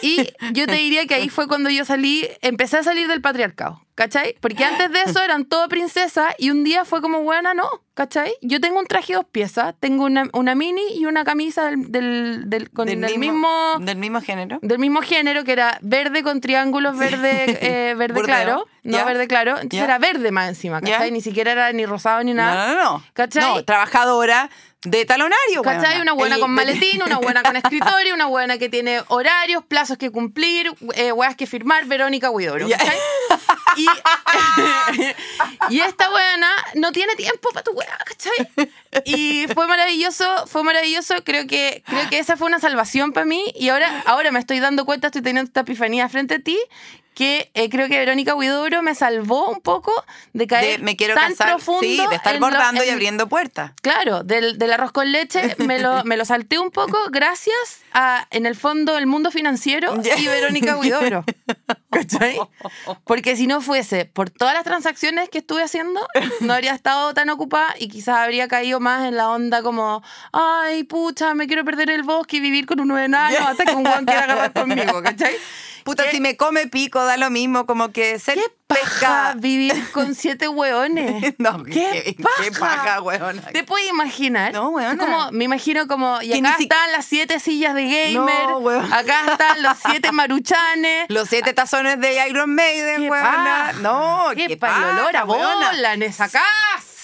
Y yo te diría que ahí fue cuando yo salí, empecé a salir del patriarcado, ¿cachai? Porque antes de eso eran todo princesas y un día fue como, buena, no, ¿cachai? Yo tengo un traje de dos piezas, tengo una, una mini y una camisa del, del, del- con Del el mismo, Del mismo género. del mismo género, que era verde con triángulos, verde, eh, verde claro, no verde claro, entonces era verde más encima, ¿cachai? Ni siquiera era ni rosado ni nada. No, no, no. ¿Cachai? No, trabajadora de talonario, ¿Cachai? Una buena con maletín, una buena con escritorio, una buena que tiene horarios, plazos que cumplir, eh, weas que firmar, Verónica Huidobro. Ya. ¿cachai? Y, y esta buena no tiene tiempo para tu wea, ¿cachai? Y fue maravilloso, fue maravilloso. Creo que, creo que esa fue una salvación para mí. Y ahora, ahora me estoy dando cuenta, estoy teniendo esta epifanía frente a ti, que eh, creo que Verónica Huidobro me salvó un poco de caer de me quiero tan casar. profundo Sí, de estar lo- bordando y en- abriendo puertas. Claro, del, del arroz con leche me lo, me lo salté un poco gracias a, en el fondo, el mundo financiero y Verónica Huidobro. ¿Cachai? Porque si no fuese por todas las transacciones que estuve haciendo, no habría estado tan ocupada y quizás habría caído más en la onda como, ay, pucha, me quiero perder el bosque y vivir con un nueve hasta que un guan quiera agarrar conmigo, ¿cachai? Puta, ¿Qué- si me come pico, da lo mismo, como que ser ¿Qué paja pesca. vivir con siete hueones? No, ¿Qué, qué- paja? qué paja, hueona. ¿Te puedes imaginar? No, hueona. Como, me imagino como, y acá si- están las siete sillas de gamer, No, hueona. acá están los siete maruchanes. Los siete tazones de Iron Maiden, ¿Qué huevona. paja? No, qué, qué pa- el olor a paja, bola en esa casa.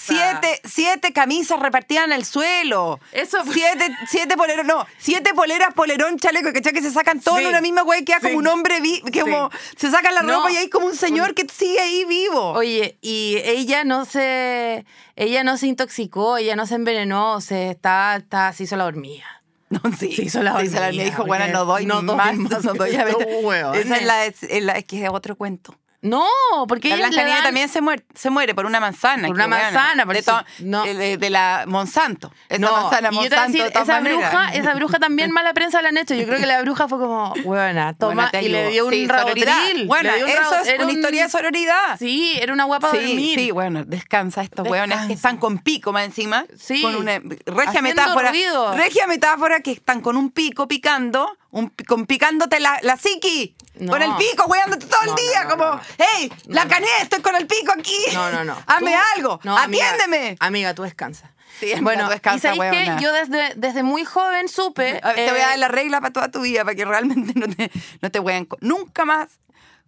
Siete, siete camisas repartidas en el suelo. Eso fue- Siete, siete poleros, no, siete poleras, polerón, chaleco, ¿cachai? Que se sacan todo Sí. en una misma güey, queda como Sí. un hombre, vi- que como se sacan la No. ropa y hay como un señor que sigue ahí vivo. Oye, y ella no se, ella no se intoxicó, ella no se envenenó, se está, está, se hizo la hormiga. No, sí. Se hizo la Sí, se la- hormiga, me dijo, bueno, no doy no doy más, más, no doy. Esa es la, es la- es que es otro cuento. No, porque La Blanca le Nieves dan- también se muere, se muere por una manzana. Por una manzana, por de, to- no. de, de- de la Monsanto. Esa No, manzana y yo te voy a Monsanto. decir, de esa bruja, esa bruja también mala prensa la han hecho. Yo creo que la bruja fue como, buena, toma, y le dio un Sí, rabotril. Bueno, un eso es una un- historia de sororidad. Sí, era una guapa de Sí, dormir. sí, bueno, descansa estos hueones que están con pico más encima. Sí. Con una regia Haciendo metáfora. ruido. Regia metáfora que están con un pico picando, un, con picándote la, la psiqui. No. Con el pico, weándote todo No, el día, no, como, hey, la cané, estoy con el pico aquí. No, no, no. Hazme algo, No, amiga, atiéndeme. Amiga, tú descansa. Sí, bueno, tú descansa, y que yo desde, desde muy joven supe. A ver, te voy a eh, dar la regla para toda tu vida, para que realmente no te, no te huean nunca más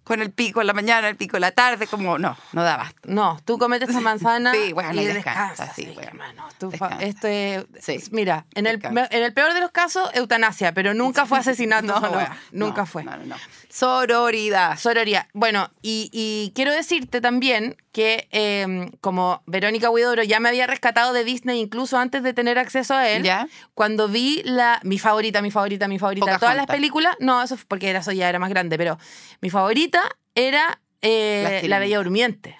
con el pico en la mañana, el pico en la tarde, como, no, no da basta. No, tú cometes esa manzana Sí, bueno, y y descansas. descansa, sí, bueno, hermano. Tú descansa. esto es, Sí, mira, en el, en el peor de los casos, eutanasia, pero nunca fue asesinato. No, no, wea, nunca fue. No, no, no. Sororidad. Sororidad. Bueno, y, y quiero decirte también que eh, como Verónica Huidobro ya me había rescatado de Disney incluso antes de tener acceso a él, ¿Ya? cuando vi la mi favorita, mi favorita, mi favorita, de todas las Pocahontas. películas, no, eso fue porque era, eso ya era más grande, pero mi favorita era eh, La. Bella Durmiente.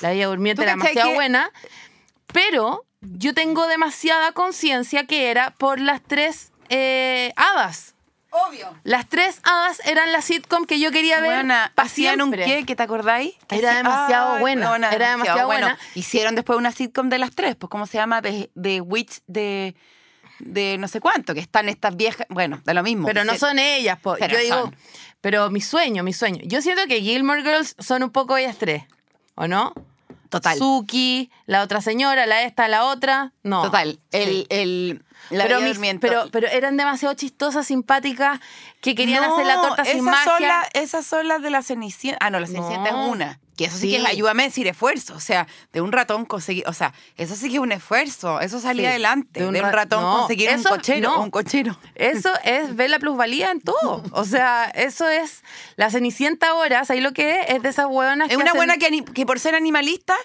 La Bella Durmiente ¿Tú era demasiado que- buena, pero yo tengo demasiada conciencia que era por las tres eh, hadas. Obvio. Las tres hadas eran la sitcom que yo quería ver Buena, hacían un qué, ¿que te acordáis? Que Era demasiado Ay, buena, era demasiado bueno. buena. Hicieron después una sitcom de las tres, pues ¿cómo se llama? De, de Witch de, de no sé cuánto, que están estas viejas, bueno, de lo mismo. Pero no son ellas, po. Pero yo digo, son. pero mi sueño, mi sueño. Yo siento que Gilmore Girls son un poco ellas tres, ¿o no? Total. Suki, la otra señora, la esta, la otra, no. Total. El, Sí. el, la pero, mis- pero, pero eran demasiado chistosas, simpáticas, que querían No, hacer la torta sin Son magia. la- esas son las de la Cenicienta. Ah, no, la Cenicienta No. es una. Que eso sí, Sí. que es, ayúdame a decir, esfuerzo. O sea, de un ratón conseguir, o sea, eso sí que es un esfuerzo. Eso salía Sí, adelante. de De un un, ra- ratón no, conseguir un cochero. Un cochero. Eso es ver la plusvalía en todo. O sea, eso es la Cenicienta ahora, ahí lo que es, es de esas hueonas Es que una hacen- buena que, que por ser animalista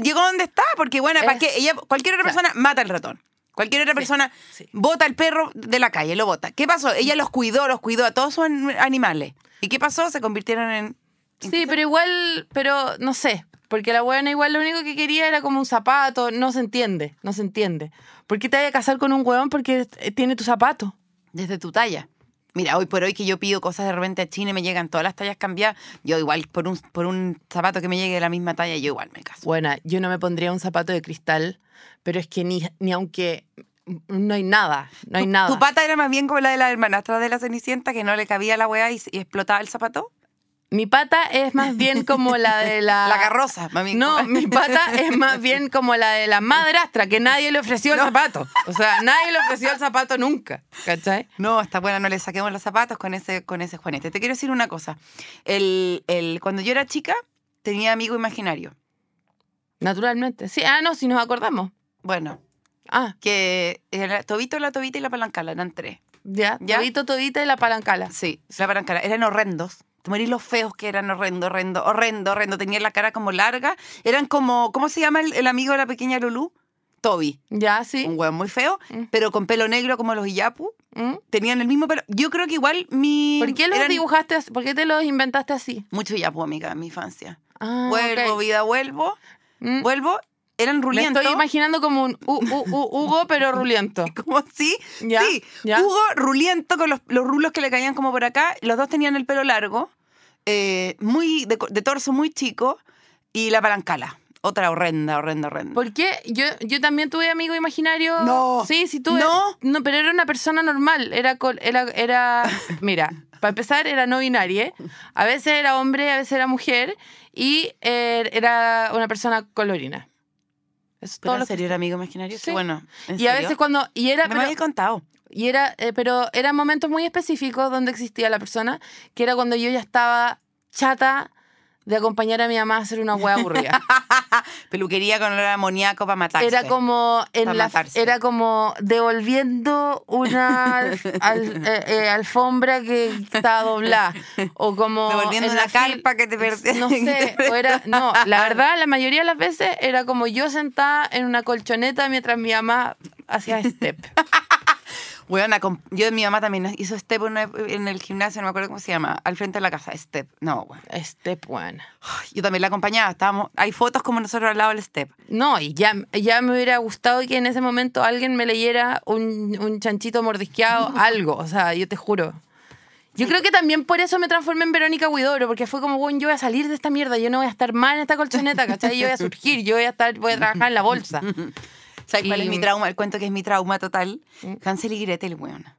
llegó donde está, porque bueno, ¿para Es- qué? Ella, cualquier otra persona mata al ratón. Cualquier otra persona sí. bota al perro de la calle, lo bota. ¿Qué pasó? Ella los cuidó, los cuidó a todos sus an- animales. ¿Y qué pasó? Se convirtieron en... Sí, pero igual, pero no sé, porque la buena igual lo único que quería era como un zapato, no se entiende, no se entiende. ¿Por qué te vas a casar con un hueón porque tiene tu zapato? Desde tu talla. Mira, hoy por hoy que yo pido cosas de repente a China y me llegan todas las tallas cambiadas, yo igual por un, por un zapato que me llegue de la misma talla, yo igual me caso. Buena, yo no me pondría un zapato de cristal, pero es que ni, ni aunque no hay nada, no hay ¿Tu- nada. ¿Tu pata era más bien como la de la hermanastra de la Cenicienta que no le cabía la weá y, y explotaba el zapato? Mi pata es más bien como la de la... La carroza, mami. No, mi pata es más bien como la de la madrastra, que nadie le ofreció el zapato. O sea, nadie le ofreció el zapato nunca, ¿cachai? No, está buena, no le saquemos los zapatos con ese, con ese juanete. Te quiero decir una cosa. El, el, cuando yo era chica, tenía amigo imaginario. Naturalmente. Sí, ah, no, si nos acordamos. Bueno, Ah, que era Tobito, la Tobita y la Palancala, eran tres. ya. ¿Ya? Todito, todita y la palancala. Sí, la Palancala. Eran horrendos. Morís los feos que eran horrendo, horrendo, horrendo, horrendo. Tenían la cara como larga. Eran como, ¿cómo se llama el, el amigo de la pequeña Lulú? Toby. Ya, sí. Un hueón muy feo, Mm. pero con pelo negro como los Iyapu. ¿Mm? Tenían el mismo pelo. Yo creo que igual mi... ¿Por qué los eran dibujaste así? ¿Por qué te los inventaste así? Mucho Iyapu, amiga, en mi infancia. Ah, vuelvo, ok. vida, vuelvo. Mm. Vuelvo. Eran rulientos. estoy imaginando como un U- U- U- Hugo, pero ruliento. Como así. Ya, Sí. ya. Hugo ruliento con los, los rulos que le caían como por acá. Los dos tenían el pelo largo, eh, muy de, torso muy chico. Y la palancala. Otra horrenda, horrenda, horrenda. ¿Por qué? Yo, yo también tuve amigo imaginario. No. Sí, sí tuve. No. No, pero era una persona normal. Era, era, era... Mira, para empezar, era no binaria. A veces era hombre, a veces era mujer. Y eh, era una persona colorina. Eso es todo ¿Pero en lo que serio era amigo imaginario? Sí. Bueno, ¿en Y a veces cuando. Y era. No me pero- había contado. Y era, eh, pero eran momentos muy específicos donde existía la persona, que era cuando yo ya estaba chata de acompañar a mi mamá a hacer una hueá aburrida. Peluquería con olor amoníaco para matarse. Era como en la, matarse. era como devolviendo una al- al- eh, eh, alfombra que estaba doblada o como Devolviendo en una carpa que te perdí. no sé o era no la verdad la mayoría de las veces era como yo sentada en una colchoneta mientras mi mamá hacía step Com- yo mi mamá también hizo step en, el gimnasio, no me acuerdo cómo se llama, al frente de la casa, step. No, weón. step one Yo también la acompañaba, estábamos, hay fotos como nosotros al lado del step. No, y ya, ya me hubiera gustado que en ese momento alguien me leyera un, un chanchito mordisqueado, algo. O sea, yo te juro. Yo creo que también por eso me transformé en Verónica Huidoro, porque fue como, bueno, yo voy a salir de esta mierda, yo no voy a estar mal en esta colchoneta, ¿cachai? Yo voy a surgir, yo voy a estar, voy a trabajar en la bolsa. ¿Sabes cuál es mi trauma? El cuento que es mi trauma total. Hansel y Gretel, weona.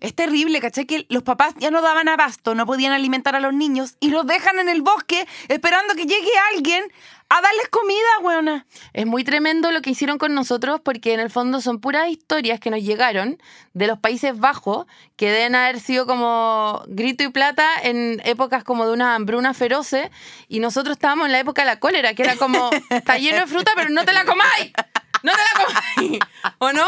Es terrible, ¿cachai? Que los papás ya no daban abasto, no podían alimentar a los niños y los dejan en el bosque esperando que llegue alguien a darles comida, weona. Es muy tremendo lo que hicieron con nosotros porque en el fondo son puras historias que nos llegaron de los Países Bajos que deben haber sido como grito y plata en épocas como de una hambruna feroces y nosotros estábamos en la época de la cólera que era como está lleno de fruta pero no te la comáis no te la comáis ¿o no?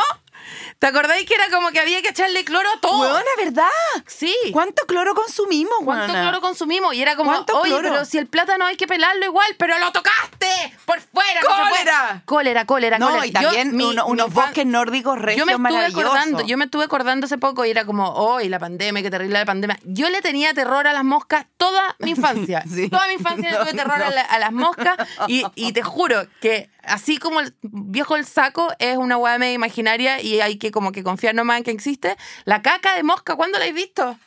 ¿Te acordáis que era como que había que echarle cloro a todo? Weona, ¿verdad? sí ¿Cuánto cloro consumimos, ¿Cuánto weona? cloro consumimos? Y era como, ¿Cuánto oye, cloro? pero si el plátano hay que pelarlo igual, pero lo tocaste por fuera. no se puede". ¡Cólera! Cólera, cólera, No, cólera. y también Yo, mi- uno- unos fan- bosques nórdicos regios yo me estuve acordando, yo me estuve acordando hace poco y era como, hoy la pandemia, qué terrible la pandemia. Yo le tenía terror a las moscas toda mi infancia. Sí. Toda mi infancia le No, tuve terror no. a, la- a las moscas y, y te juro que así como el viejo el saco es una hueá media imaginaria y hay que como que confiar nomás en que existe, la caca de mosca, ¿cuándo la has visto?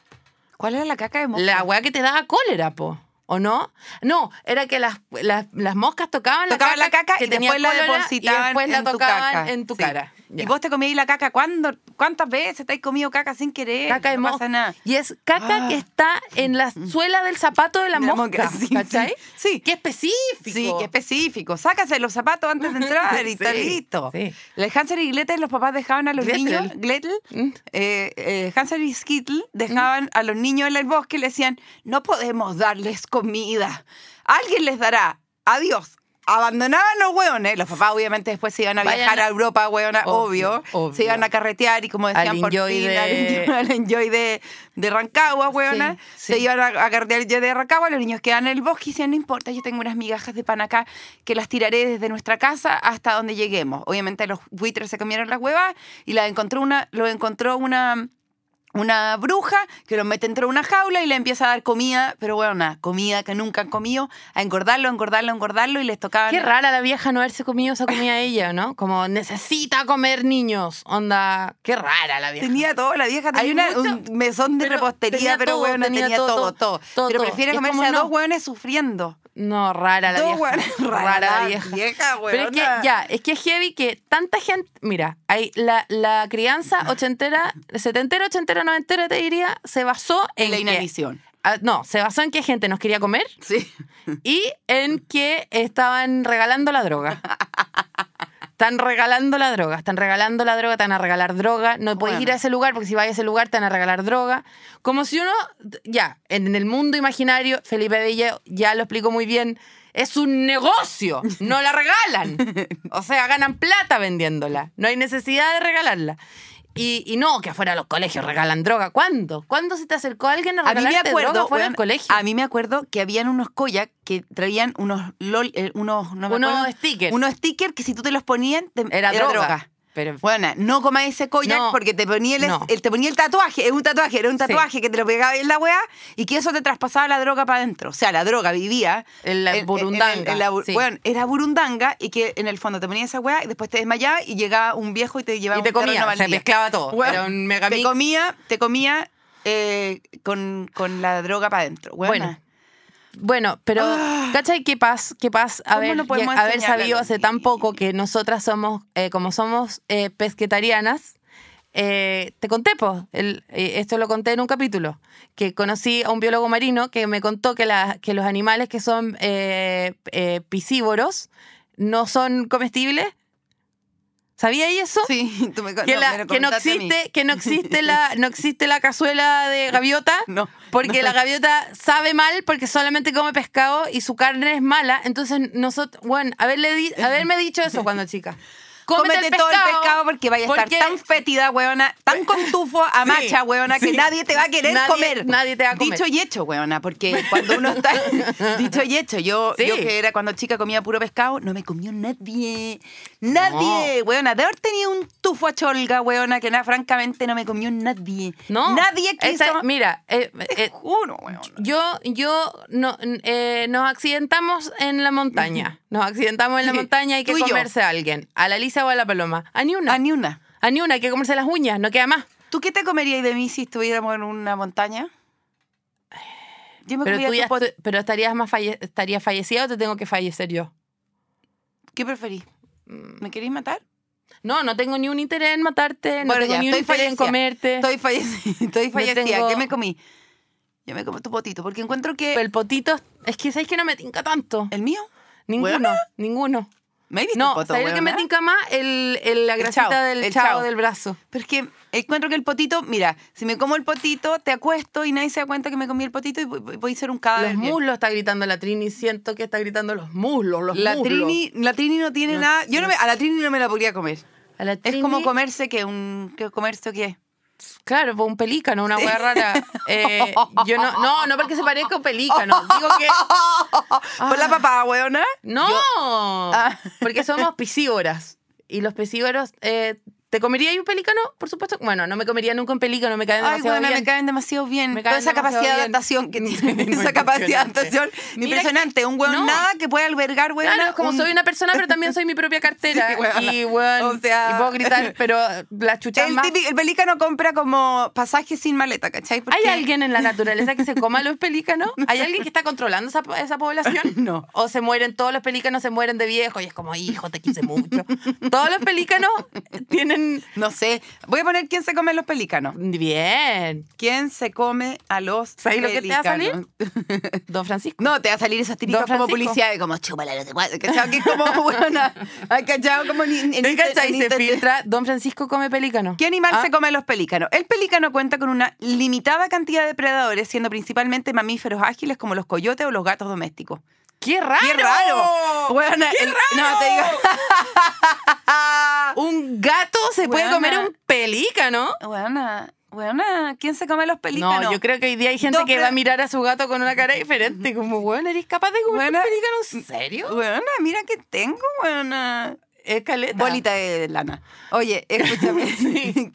¿Cuál era la caca de mosca? La weá que te daba cólera, po. ¿O no? No, era que las, las, las moscas tocaban, Tocaban la caca que y después la depositaban y después la en tu tocaban caca. en tu Sí. cara. Ya. Y vos te comías la caca. ¿Cuándo, ¿Cuántas veces te has comido caca sin querer? caca de no pasa nada. Y es caca Ah. que está en la suela del zapato de la la mosca. mosca, sí, ¿Cachai? sí, sí. Qué específico. Sí, qué específico. Sácase los zapatos antes de entrar y está Sí, listo. El Hansel y Gretel, los papás dejaban a los Gretel. niños, Gretel, Mm. eh, eh, Hansel y Skittle dejaban a los niños en el bosque y le decían, no podemos darles comida. Alguien les dará. Adiós. Abandonaban los hueones. Los papás obviamente después se iban a Vayan viajar a- a Europa, hueona, obvio, Obvio. Se iban a carretear y como decían Al por fin, de- al enjoy, al enjoy de, de Rancagua, hueona. Sí, Se sí. iban a, a carretear yo de Rancagua, los niños quedan en el bosque y decían, no importa, yo tengo unas migajas de pan acá que las tiraré desde nuestra casa hasta donde lleguemos. Obviamente los buitres se comieron las huevas y la encontró una, lo encontró una una bruja que los mete dentro de una jaula y le empieza a dar comida, pero bueno, nada, comida que nunca han comido, a engordarlo, engordarlo, engordarlo y les tocaba... Qué rara la vieja no haberse comido esa comida ella, ¿no? Como necesita comer niños. Onda, qué rara la vieja. Tenía todo, la vieja Hay tenía una- mucho- un mesón de repostería, pero bueno, tenía, tenía todo, todo, todo. todo, pero prefiere comerse como a no. dos hueones sufriendo. No, rara la Dos vieja. hueones, rara la vieja. vieja, Pero es que ya, es que es heavy que tanta gente, mira, hay la, la crianza ochentera, setentera, ochentera, noventera, te diría, se basó en la que- inanición. Ah, no, se basó en que gente nos quería comer Sí. y en que estaban regalando la droga. Están regalando la droga, están regalando la droga, te van a regalar droga. No puedes Bueno. ir a ese lugar porque si vas a ese lugar te van a regalar droga. Como si uno, ya, en el mundo imaginario, Felipe Bella ya lo explicó muy bien, es un negocio, no la regalan. O sea, ganan plata vendiéndola. No hay necesidad de regalarla. Y, y no, que afuera de los colegios regalan droga. ¿Cuándo? ¿Cuándo se te acercó alguien a A mí me regalarte droga acuerdo, fuera del weón, colegio? a mí me acuerdo que habían unos koyak que traían unos lol, eh, unos, no me Unos acuerdo, stickers. unos stickers que si tú te los ponías te- Era droga. Pero Bueno, no comáis ese No, porque te ponía el, no. el- te ponía el tatuaje, es un tatuaje, era un Sí. tatuaje que te lo pegaba en la weá y que eso te traspasaba la droga para adentro. O sea, la droga vivía. En la burundanga, en la bu- sí. Bueno, era burundanga y que en el fondo te ponía esa weá y después te desmayaba y llegaba un viejo y te llevaba Y te un comía, se mezclaba todo. Era un megamix. Te comía, te comía eh, con, con la droga para adentro. Bueno, Bueno, pero ¿cachai qué paz? ¿Qué paz Ah. ¿Cómo haber, haber sabido hace tan poco que nosotras somos, eh, como somos eh, pesquetarianas, eh, te conté, po, el- eh, esto lo conté en un capítulo, que conocí a un biólogo marino que me contó que, la- que los animales que son eh, eh, piscívoros no son comestibles. ¿Sabía eso? Sí, tú me, Que, no, la- me lo que no existe, que no existe la, no existe la cazuela de gaviota. No, Porque no. la gaviota sabe mal porque solamente come pescado y su carne es mala. Entonces nosotros, bueno, haberle di- haberme dicho eso cuando chica. Cómete Cómete todo el pescado porque vaya a porque- estar tan fétida, weona, tan con tufo a Sí, macha, weona, que sí. nadie te va a querer Nadie- comer. nadie te va a comer. Dicho y hecho, weona, porque cuando uno está... dicho y hecho, yo, Sí. yo que era cuando chica comía puro pescado, no me comió nadie. Nadie, weona. De haber tenido un tufo a cholga, weona, que na- francamente no me comió nadie. No. Nadie quiso... Esa- mira, eh, Te eh, juro, weona. yo, yo no, eh, nos accidentamos en la montaña. Nos accidentamos en la montaña, hay que comerse a alguien. A la Lisa o a la Paloma. A ni una. A ni una. A ni una, hay que comerse las uñas, no queda más. ¿Tú qué te comerías de mí si estuviéramos en una montaña? Yo me Pero tú ya tu pero estarías más falle estarías fallecida o te tengo que fallecer yo. ¿Qué preferís? ¿Me queréis matar? No, no tengo ni un interés en matarte, no Bueno, tengo ya, ni un interés en comerte. Estoy fallecida. Estoy fallecida. tengo- ¿Qué me comí? Yo me comí tu potito, porque encuentro que... Pero el potito, es que sabes que no me tinca tanto. ¿El mío? Ninguno, ¿Buena? ninguno. ¿Me viste No, el poto, ¿sabes que me tinca más? El, el- la El grasita chao, del el chavo chao. del brazo. Pero es que encuentro que el potito... Mira, si me como el potito, te acuesto y nadie se da cuenta que me comí el potito y voy, a ser un cadáver. Los muslos está gritando la Trini, siento que está gritando los muslos, los La muslos. Trini, la Trini no tiene No, nada... Yo no me- a la Trini no me la podría comer. A la Es como Trini- comerse que un... Que comerse qué. Claro, un pelícano, una hueá rara. Eh, yo no, no, no porque se parezca a un pelícano. Digo que. Por la papá, weona. No, Ah. porque somos piscívoras. Y los piscívoros. Eh, ¿Te comería un pelícano? Por supuesto. Bueno, no me comería nunca un pelícano, me caen Ay, demasiado bien. me caen demasiado bien. Me Toda esa capacidad de adaptación que tiene. esa capacidad de adaptación. Impresionante. Un weón no. nada que pueda albergar, weona. Claro, como un- soy una persona, pero también soy mi propia cartera. Sí, y, weón, O sea- y puedo gritar, pero las chuchas El, más. el pelícano compra como pasajes sin maleta, ¿cachai? Porque- ¿Hay alguien en la naturaleza que se coma los pelícanos? ¿Hay alguien que está controlando esa, esa población? No. ¿O se mueren, todos los pelícanos se mueren de viejo y es como, hijo, te quise mucho? Todos los pelícanos tienen... No sé. Voy a poner quién se come los pelícanos. Bien. ¿Quién se come a los ¿Sabes lo que te va a salir? pelícanos? Don Francisco. No, te va a salir esas típicas como publicidades como chúpala, no sé cuál, ¿cachai? Que es como buena. ¿Hay cachado? Como en, filtra, Don Francisco come pelícano. ¿Qué animal Ah, se come los pelícanos? El pelícano cuenta con una limitada cantidad de predadores, siendo principalmente mamíferos ágiles como los coyotes o los gatos domésticos. ¡Qué raro! ¡Qué raro! ¡Qué el- raro! No, te digo. Un gato se puede comer un pelícano. Weona, weona, ¿quién se come los pelícanos? No, yo creo que hoy día hay gente No, que pero- va a mirar a su gato con una cara diferente. Como, weón, ¿eres capaz de comer Weona, un pelícano? ¿En serio? Weona, mira que tengo, weona. Es caleta. Bolita de lana. Oye, escúchame.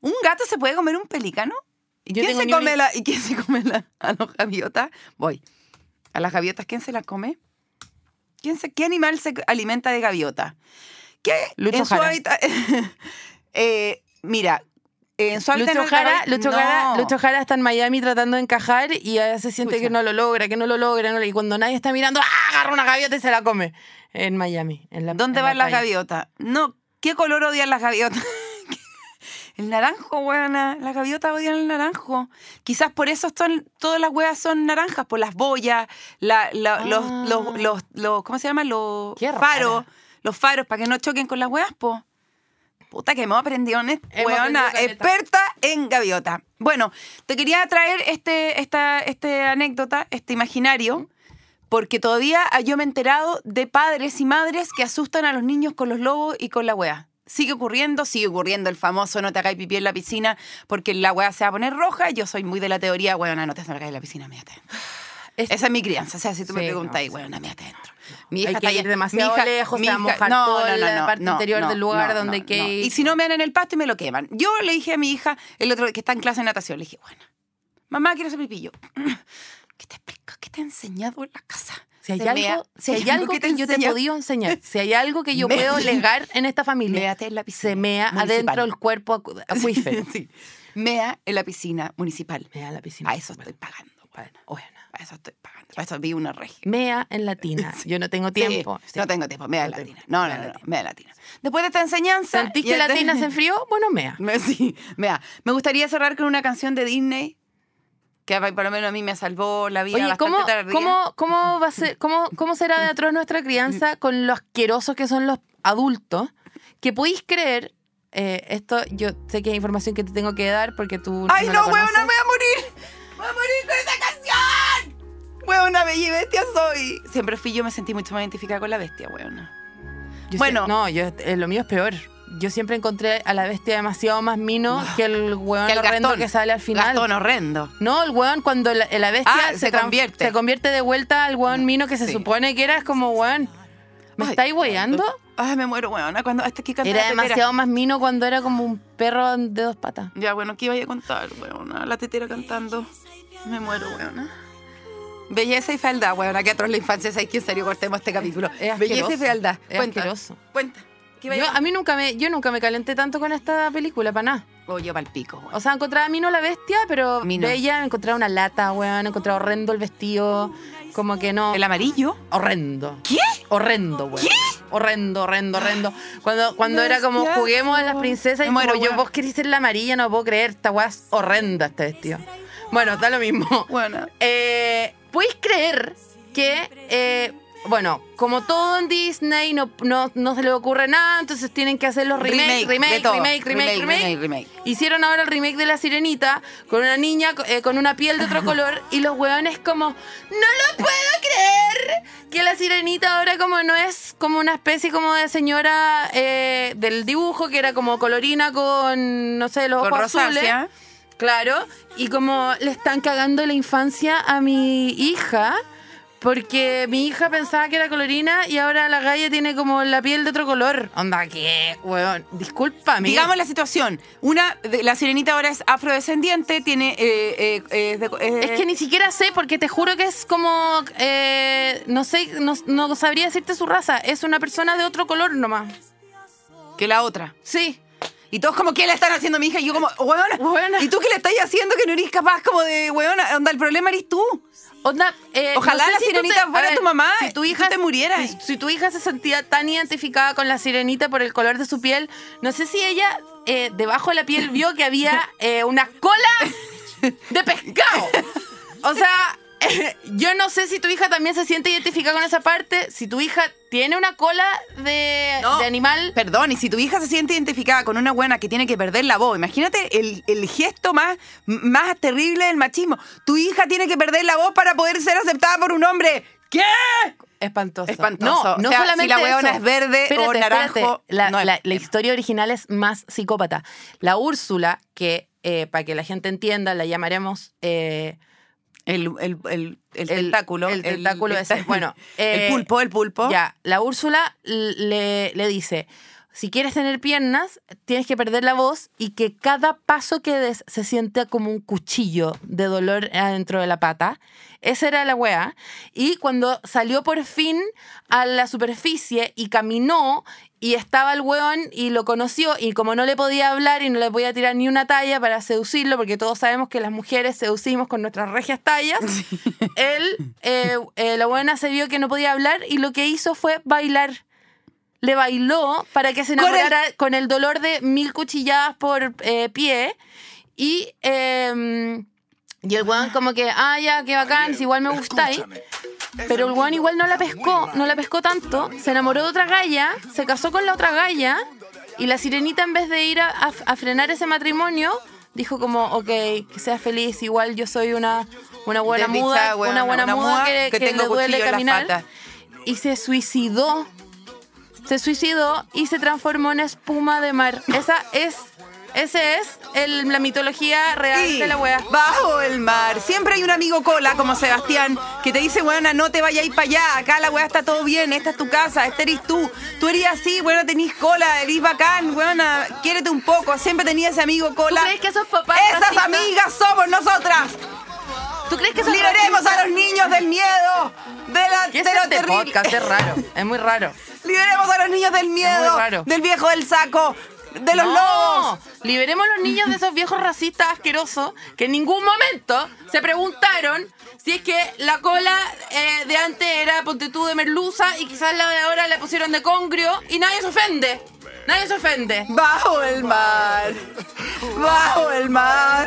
¿Un gato se puede comer un pelícano? ¿Y Yo quién se come la, ¿Y quién se come la, a los? Voy. ¿A las gaviotas quién se las come? ¿Quién se, ¿Qué animal se alimenta de gaviota? ¿Qué? Lucho en Jara. eh, mira, en su Lucho Jara, Lucho, Jara. Lucho Jara está en Miami tratando de encajar y a veces siente Escucha. que no lo logra, que no lo logra, no y cuando nadie está mirando, ¡ah! agarra una gaviota y se la come. En Miami. En la, ¿Dónde en van la las gaviotas? No, ¿qué color odian las gaviotas? el naranjo, weona. Las gaviotas odian el naranjo. Quizás por eso son, todas las huevas son naranjas, por las boyas, la- la- los, Ah. los, los, los- ¿cómo se llama? Los faros. Los faros, para que no choquen con las huevas, po. Puta que hemos aprendido, Hemos weona, aprendido experta en gaviota. Bueno, te quería traer este, esta este anécdota, este imaginario, porque todavía yo me he enterado de padres y madres que asustan a los niños con los lobos y con la wea. Sigue ocurriendo, sigue ocurriendo el famoso no te hagáis pipí en la piscina porque la wea se va a poner roja. Yo soy muy de la teoría, weona, no te salgas de la piscina, méate adentro. Es- Esa es mi crianza. O sea, si tú me Sí, preguntas, no, ahí, sí. weona, méate adentro. Mi Hay hija que está ir demasiado mi hija- lejos, mi hija- mojar toda la parte interior del lugar donde hay que no. ir. Y si no me dan en el pasto y me lo queman. Yo le dije a mi hija, el otro que está en clase de natación, le dije, bueno, mamá, quiero pipí. Yo, ¿qué te explica? ¿Qué te ha enseñado en la casa? Si hay algo, mea- si hay algo que, te yo te he podido enseñar, si hay algo que yo puedo legar en esta familia, en la piscina se mea municipal. adentro del cuerpo acu- acuífero. Sí. Mea en la piscina municipal. Mea en la piscina. A eso estoy pagando. Bueno, bueno. Para eso estoy pagando. Para eso vi una regia. Mea en latina. Yo no tengo tiempo. Sí, No tengo tiempo, media No latina. tengo- No, no, no, no, latina. media latina. Después de esta enseñanza. ¿Sentís que latina se enfrió? Bueno, mea. Me, sí, mira, me gustaría cerrar con una canción de Disney que por lo menos a mí me salvó la vida Oye, bastante ¿cómo, cómo, cómo va a ser, cómo, ¿cómo será de atroz nuestra crianza con lo asquerosos que son los adultos? Que podéis creer, eh, esto yo sé que es información que te tengo que dar porque tú ¡Ay, no, no, huevona, me voy a morir! ¡Me voy a morir con esta canción! Huevona, bella y bestia soy. Siempre fui yo, me sentí mucho más identificada con la bestia, huevona. Yo Bueno. sé- no, yo, eh, lo mío es peor. Yo siempre encontré a la bestia demasiado más mino que el hueón Que el horrendo Gastón. que sale al final. Gastón horrendo. No, el hueón cuando la, la bestia Ah, se convierte. se convierte de vuelta al hueón mino que se Sí. supone que era es como hueón. ¿Me Ay, estáis hueando? Ay, me muero, huevona, cuando hasta aquí Era demasiado más mino cuando era como un perro de dos patas. Ya, bueno, ¿qué iba a contar, huevona? La tetera cantando. Me muero, huevona. Belleza y fealdad, huevona, que atroz la infancia, ¿sabes que en serio cortemos este capítulo? Es Belleza y fealdad. Es Cuenta, asqueroso. cuenta. ¿Qué Yo, a mí nunca me, yo nunca me calenté tanto con esta película, para nada. Oh, yo pa'l pico, huevona. O sea, encontraba a Mino la bestia, pero Mino. Bella encontraba una lata, weón, encontraba horrendo el vestido, como que no. ¿El amarillo? Horrendo. ¿Qué? Horrendo, weón. Horrendo, horrendo, horrendo. Cuando, cuando era como juguemos a las princesas y Me muero, como yo, weón. vos querés ser la amarilla, no puedo creer, esta weá es horrenda este vestido. Bueno, da lo mismo. Bueno. Eh, ¿Podéis creer que, eh, bueno, como todo en Disney, no, no, no se le ocurre nada, entonces tienen que hacer los remakes, Remake, remake, remake, remake, Remake. Hicieron ahora el remake de La Sirenita con una niña eh, con una piel de otro color y los hueones como, no lo puedo creer que La Sirenita ahora como no es como una especie como de señora eh, del dibujo que era como colorina con, no sé, los Con ojos azules. Claro, y como le están cagando la infancia a mi hija, porque mi hija pensaba que era colorina y ahora la galla tiene como la piel de otro color. Onda, ¿qué? Weón, discúlpame. Digamos la situación. Una, de- la sirenita ahora es afrodescendiente, tiene. eh, eh, eh, de- eh, Es que ni siquiera sé, porque te juro que es como. eh, no sé, no, no sabría decirte su raza. Es una persona de otro color nomás. que la otra. Sí. Y todos como, ¿qué le están haciendo a mi hija? Y yo como, weona, Weona. ¿y tú qué le estás haciendo que no eres capaz como de, weona? Onda, el problema eres tú. Onda, eh, Ojalá no sé la si sirenita te- fuera ver, tu mamá Si tu hija tú te murieras. Si, si tu hija se sentía tan identificada con la sirenita por el color de su piel, no sé si ella eh, debajo de la piel vio que había eh, una cola de pescado. O sea, yo no sé si tu hija también se siente identificada con esa parte. Si tu hija tiene una cola de, No. de animal. Perdón, y si tu hija se siente identificada con una buena que tiene que perder la voz, imagínate el, el gesto más, más terrible del machismo. Tu hija tiene que perder la voz para poder ser aceptada por un hombre. ¿Qué? Espantoso. Espantoso. No, O no sea, solamente si la huevona es verde o naranjo, La, no es la- historia original es más psicópata. La Úrsula, que eh, para que la gente entienda, la llamaremos eh, El, el, el, el tentáculo. el tentáculo ese. Bueno, el eh, pulpo, el pulpo. Ya, la Úrsula le, le dice, si quieres tener piernas, tienes que perder la voz y que cada paso que des se sienta como un cuchillo de dolor adentro de la pata. Esa era la wea. Y cuando salió por fin a la superficie y caminó y estaba el weón y lo conoció y como no le podía hablar y no le podía tirar ni una talla para seducirlo, porque todos sabemos que las mujeres seducimos con nuestras regias tallas, él, eh, eh, la buena se vio que no podía hablar y lo que hizo fue bailar. Le bailó para que se Con el- enamorara con el, dolor de mil cuchilladas por eh, pie. Y, eh, y el weón como que, ah, ya, qué bacán, si igual me gustáis. Pero el weón igual no la pescó, no la pescó tanto. Se enamoró de otra galla, se casó con la otra galla. Y la sirenita en vez de ir a, a- a frenar ese matrimonio, dijo como, ok, que seas feliz, igual yo soy una, una buena muda, una buena una muda muda que, que que tengo le duele caminar. Y se suicidó. Se suicidó y se transformó en espuma de mar. Esa es, ese es el- la mitología real Sí, de la wea. Bajo el mar. Siempre hay un amigo cola como Sebastián que te dice, weona, no te vayas a ir para allá. Acá la weá está todo bien. Esta es tu casa. Este eres tú. Tú eres así, weona, tenés cola. Eres bacán, weona. Quiérete un poco. Siempre tenía ese amigo cola. ¿Tú crees que esos papás Esas racistas- amigas somos nosotras. ¿Tú crees que esos Liberemos a los niños del miedo. De, la, ¿Qué es de lo este terrible. podcast? Es raro, es muy raro. Liberemos a los niños del miedo. raro. Del viejo del saco. de los No, lobos. Liberemos a los niños de esos viejos racistas asquerosos que en ningún momento se preguntaron si es que la cola eh, de antes era ponte tú de merluza y quizás la de ahora le pusieron de congrio y nadie se ofende. Nadie se ofende. Bajo el mar. Bajo el mar.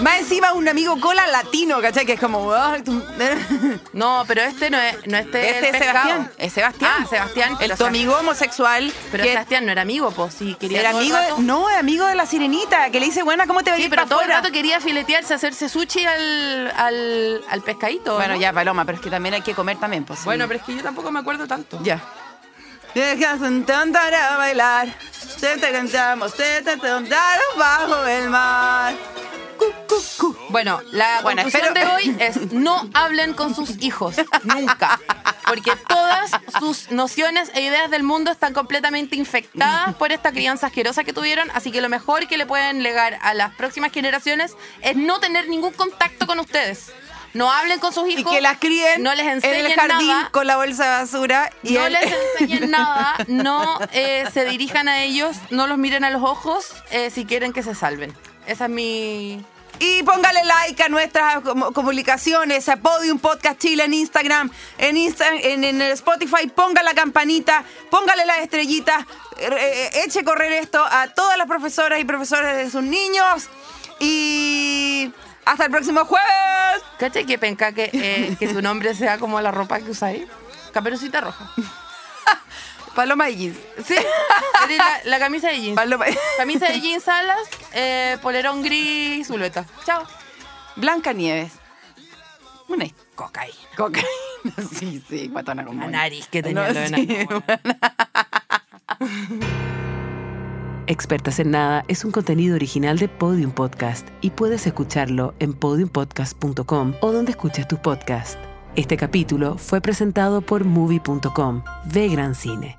Más encima un amigo cola latino, ¿cachai? Que es como... No, pero este no es, no este, Este es. Sebastián. Es Sebastián. Ah, Sebastián. El tu amigo homosexual. Pero que Sebastián no era amigo, pues sí, quería era amigo... de- no, es amigo de la sirenita, que le dice, buena, ¿cómo te Sí, venís pero para todo el rato quería filetearse, hacerse sushi al, al, al pescadito. Bueno, ¿no? ya, Paloma, pero es que también hay que comer también, pues. sí. Bueno, pero es que yo tampoco me acuerdo tanto. Ya. Dejas intentar a bailar, se te cantamos, se te bajo el mar. Bueno, la Bueno, conclusión espero- de hoy es no hablen con sus hijos, nunca. Porque todas sus nociones e ideas del mundo están completamente infectadas por esta crianza asquerosa que tuvieron, así que lo mejor que le pueden legar a las próximas generaciones es no tener ningún contacto con ustedes. No hablen con sus Y hijos. que las críen no les en enseñen el jardín nada. con la bolsa de basura. Y no les enseñen nada, no eh, se dirijan a ellos, no los miren a los ojos eh, si quieren que se salven. Esa es mi... Y póngale like a nuestras com- comunicaciones, a Podium Podcast Chile en Instagram, en, Insta- en, en Spotify, ponga la campanita, póngale las estrellitas, eh, eche correr esto a todas las profesoras y profesores de sus niños. Y hasta el próximo jueves. ¿Cachai que penca que, eh, que tu nombre sea como la ropa que usáis? Caperucita roja. Paloma de jeans. Sí, la, la camisa de jeans. Paloma- Camisa de jeans alas, eh, polerón gris, silueta. Chao. Blanca Nieves. Una cocaína. Cocaína, sí, sí, guatona como. La nariz que tenía No, lo de sí, Napoleón. Expertas en Nada es un contenido original de Podium Podcast y puedes escucharlo en podiumpodcast.com o donde escuches tus podcasts. Este capítulo fue presentado por movie.com. Ve Gran Cine.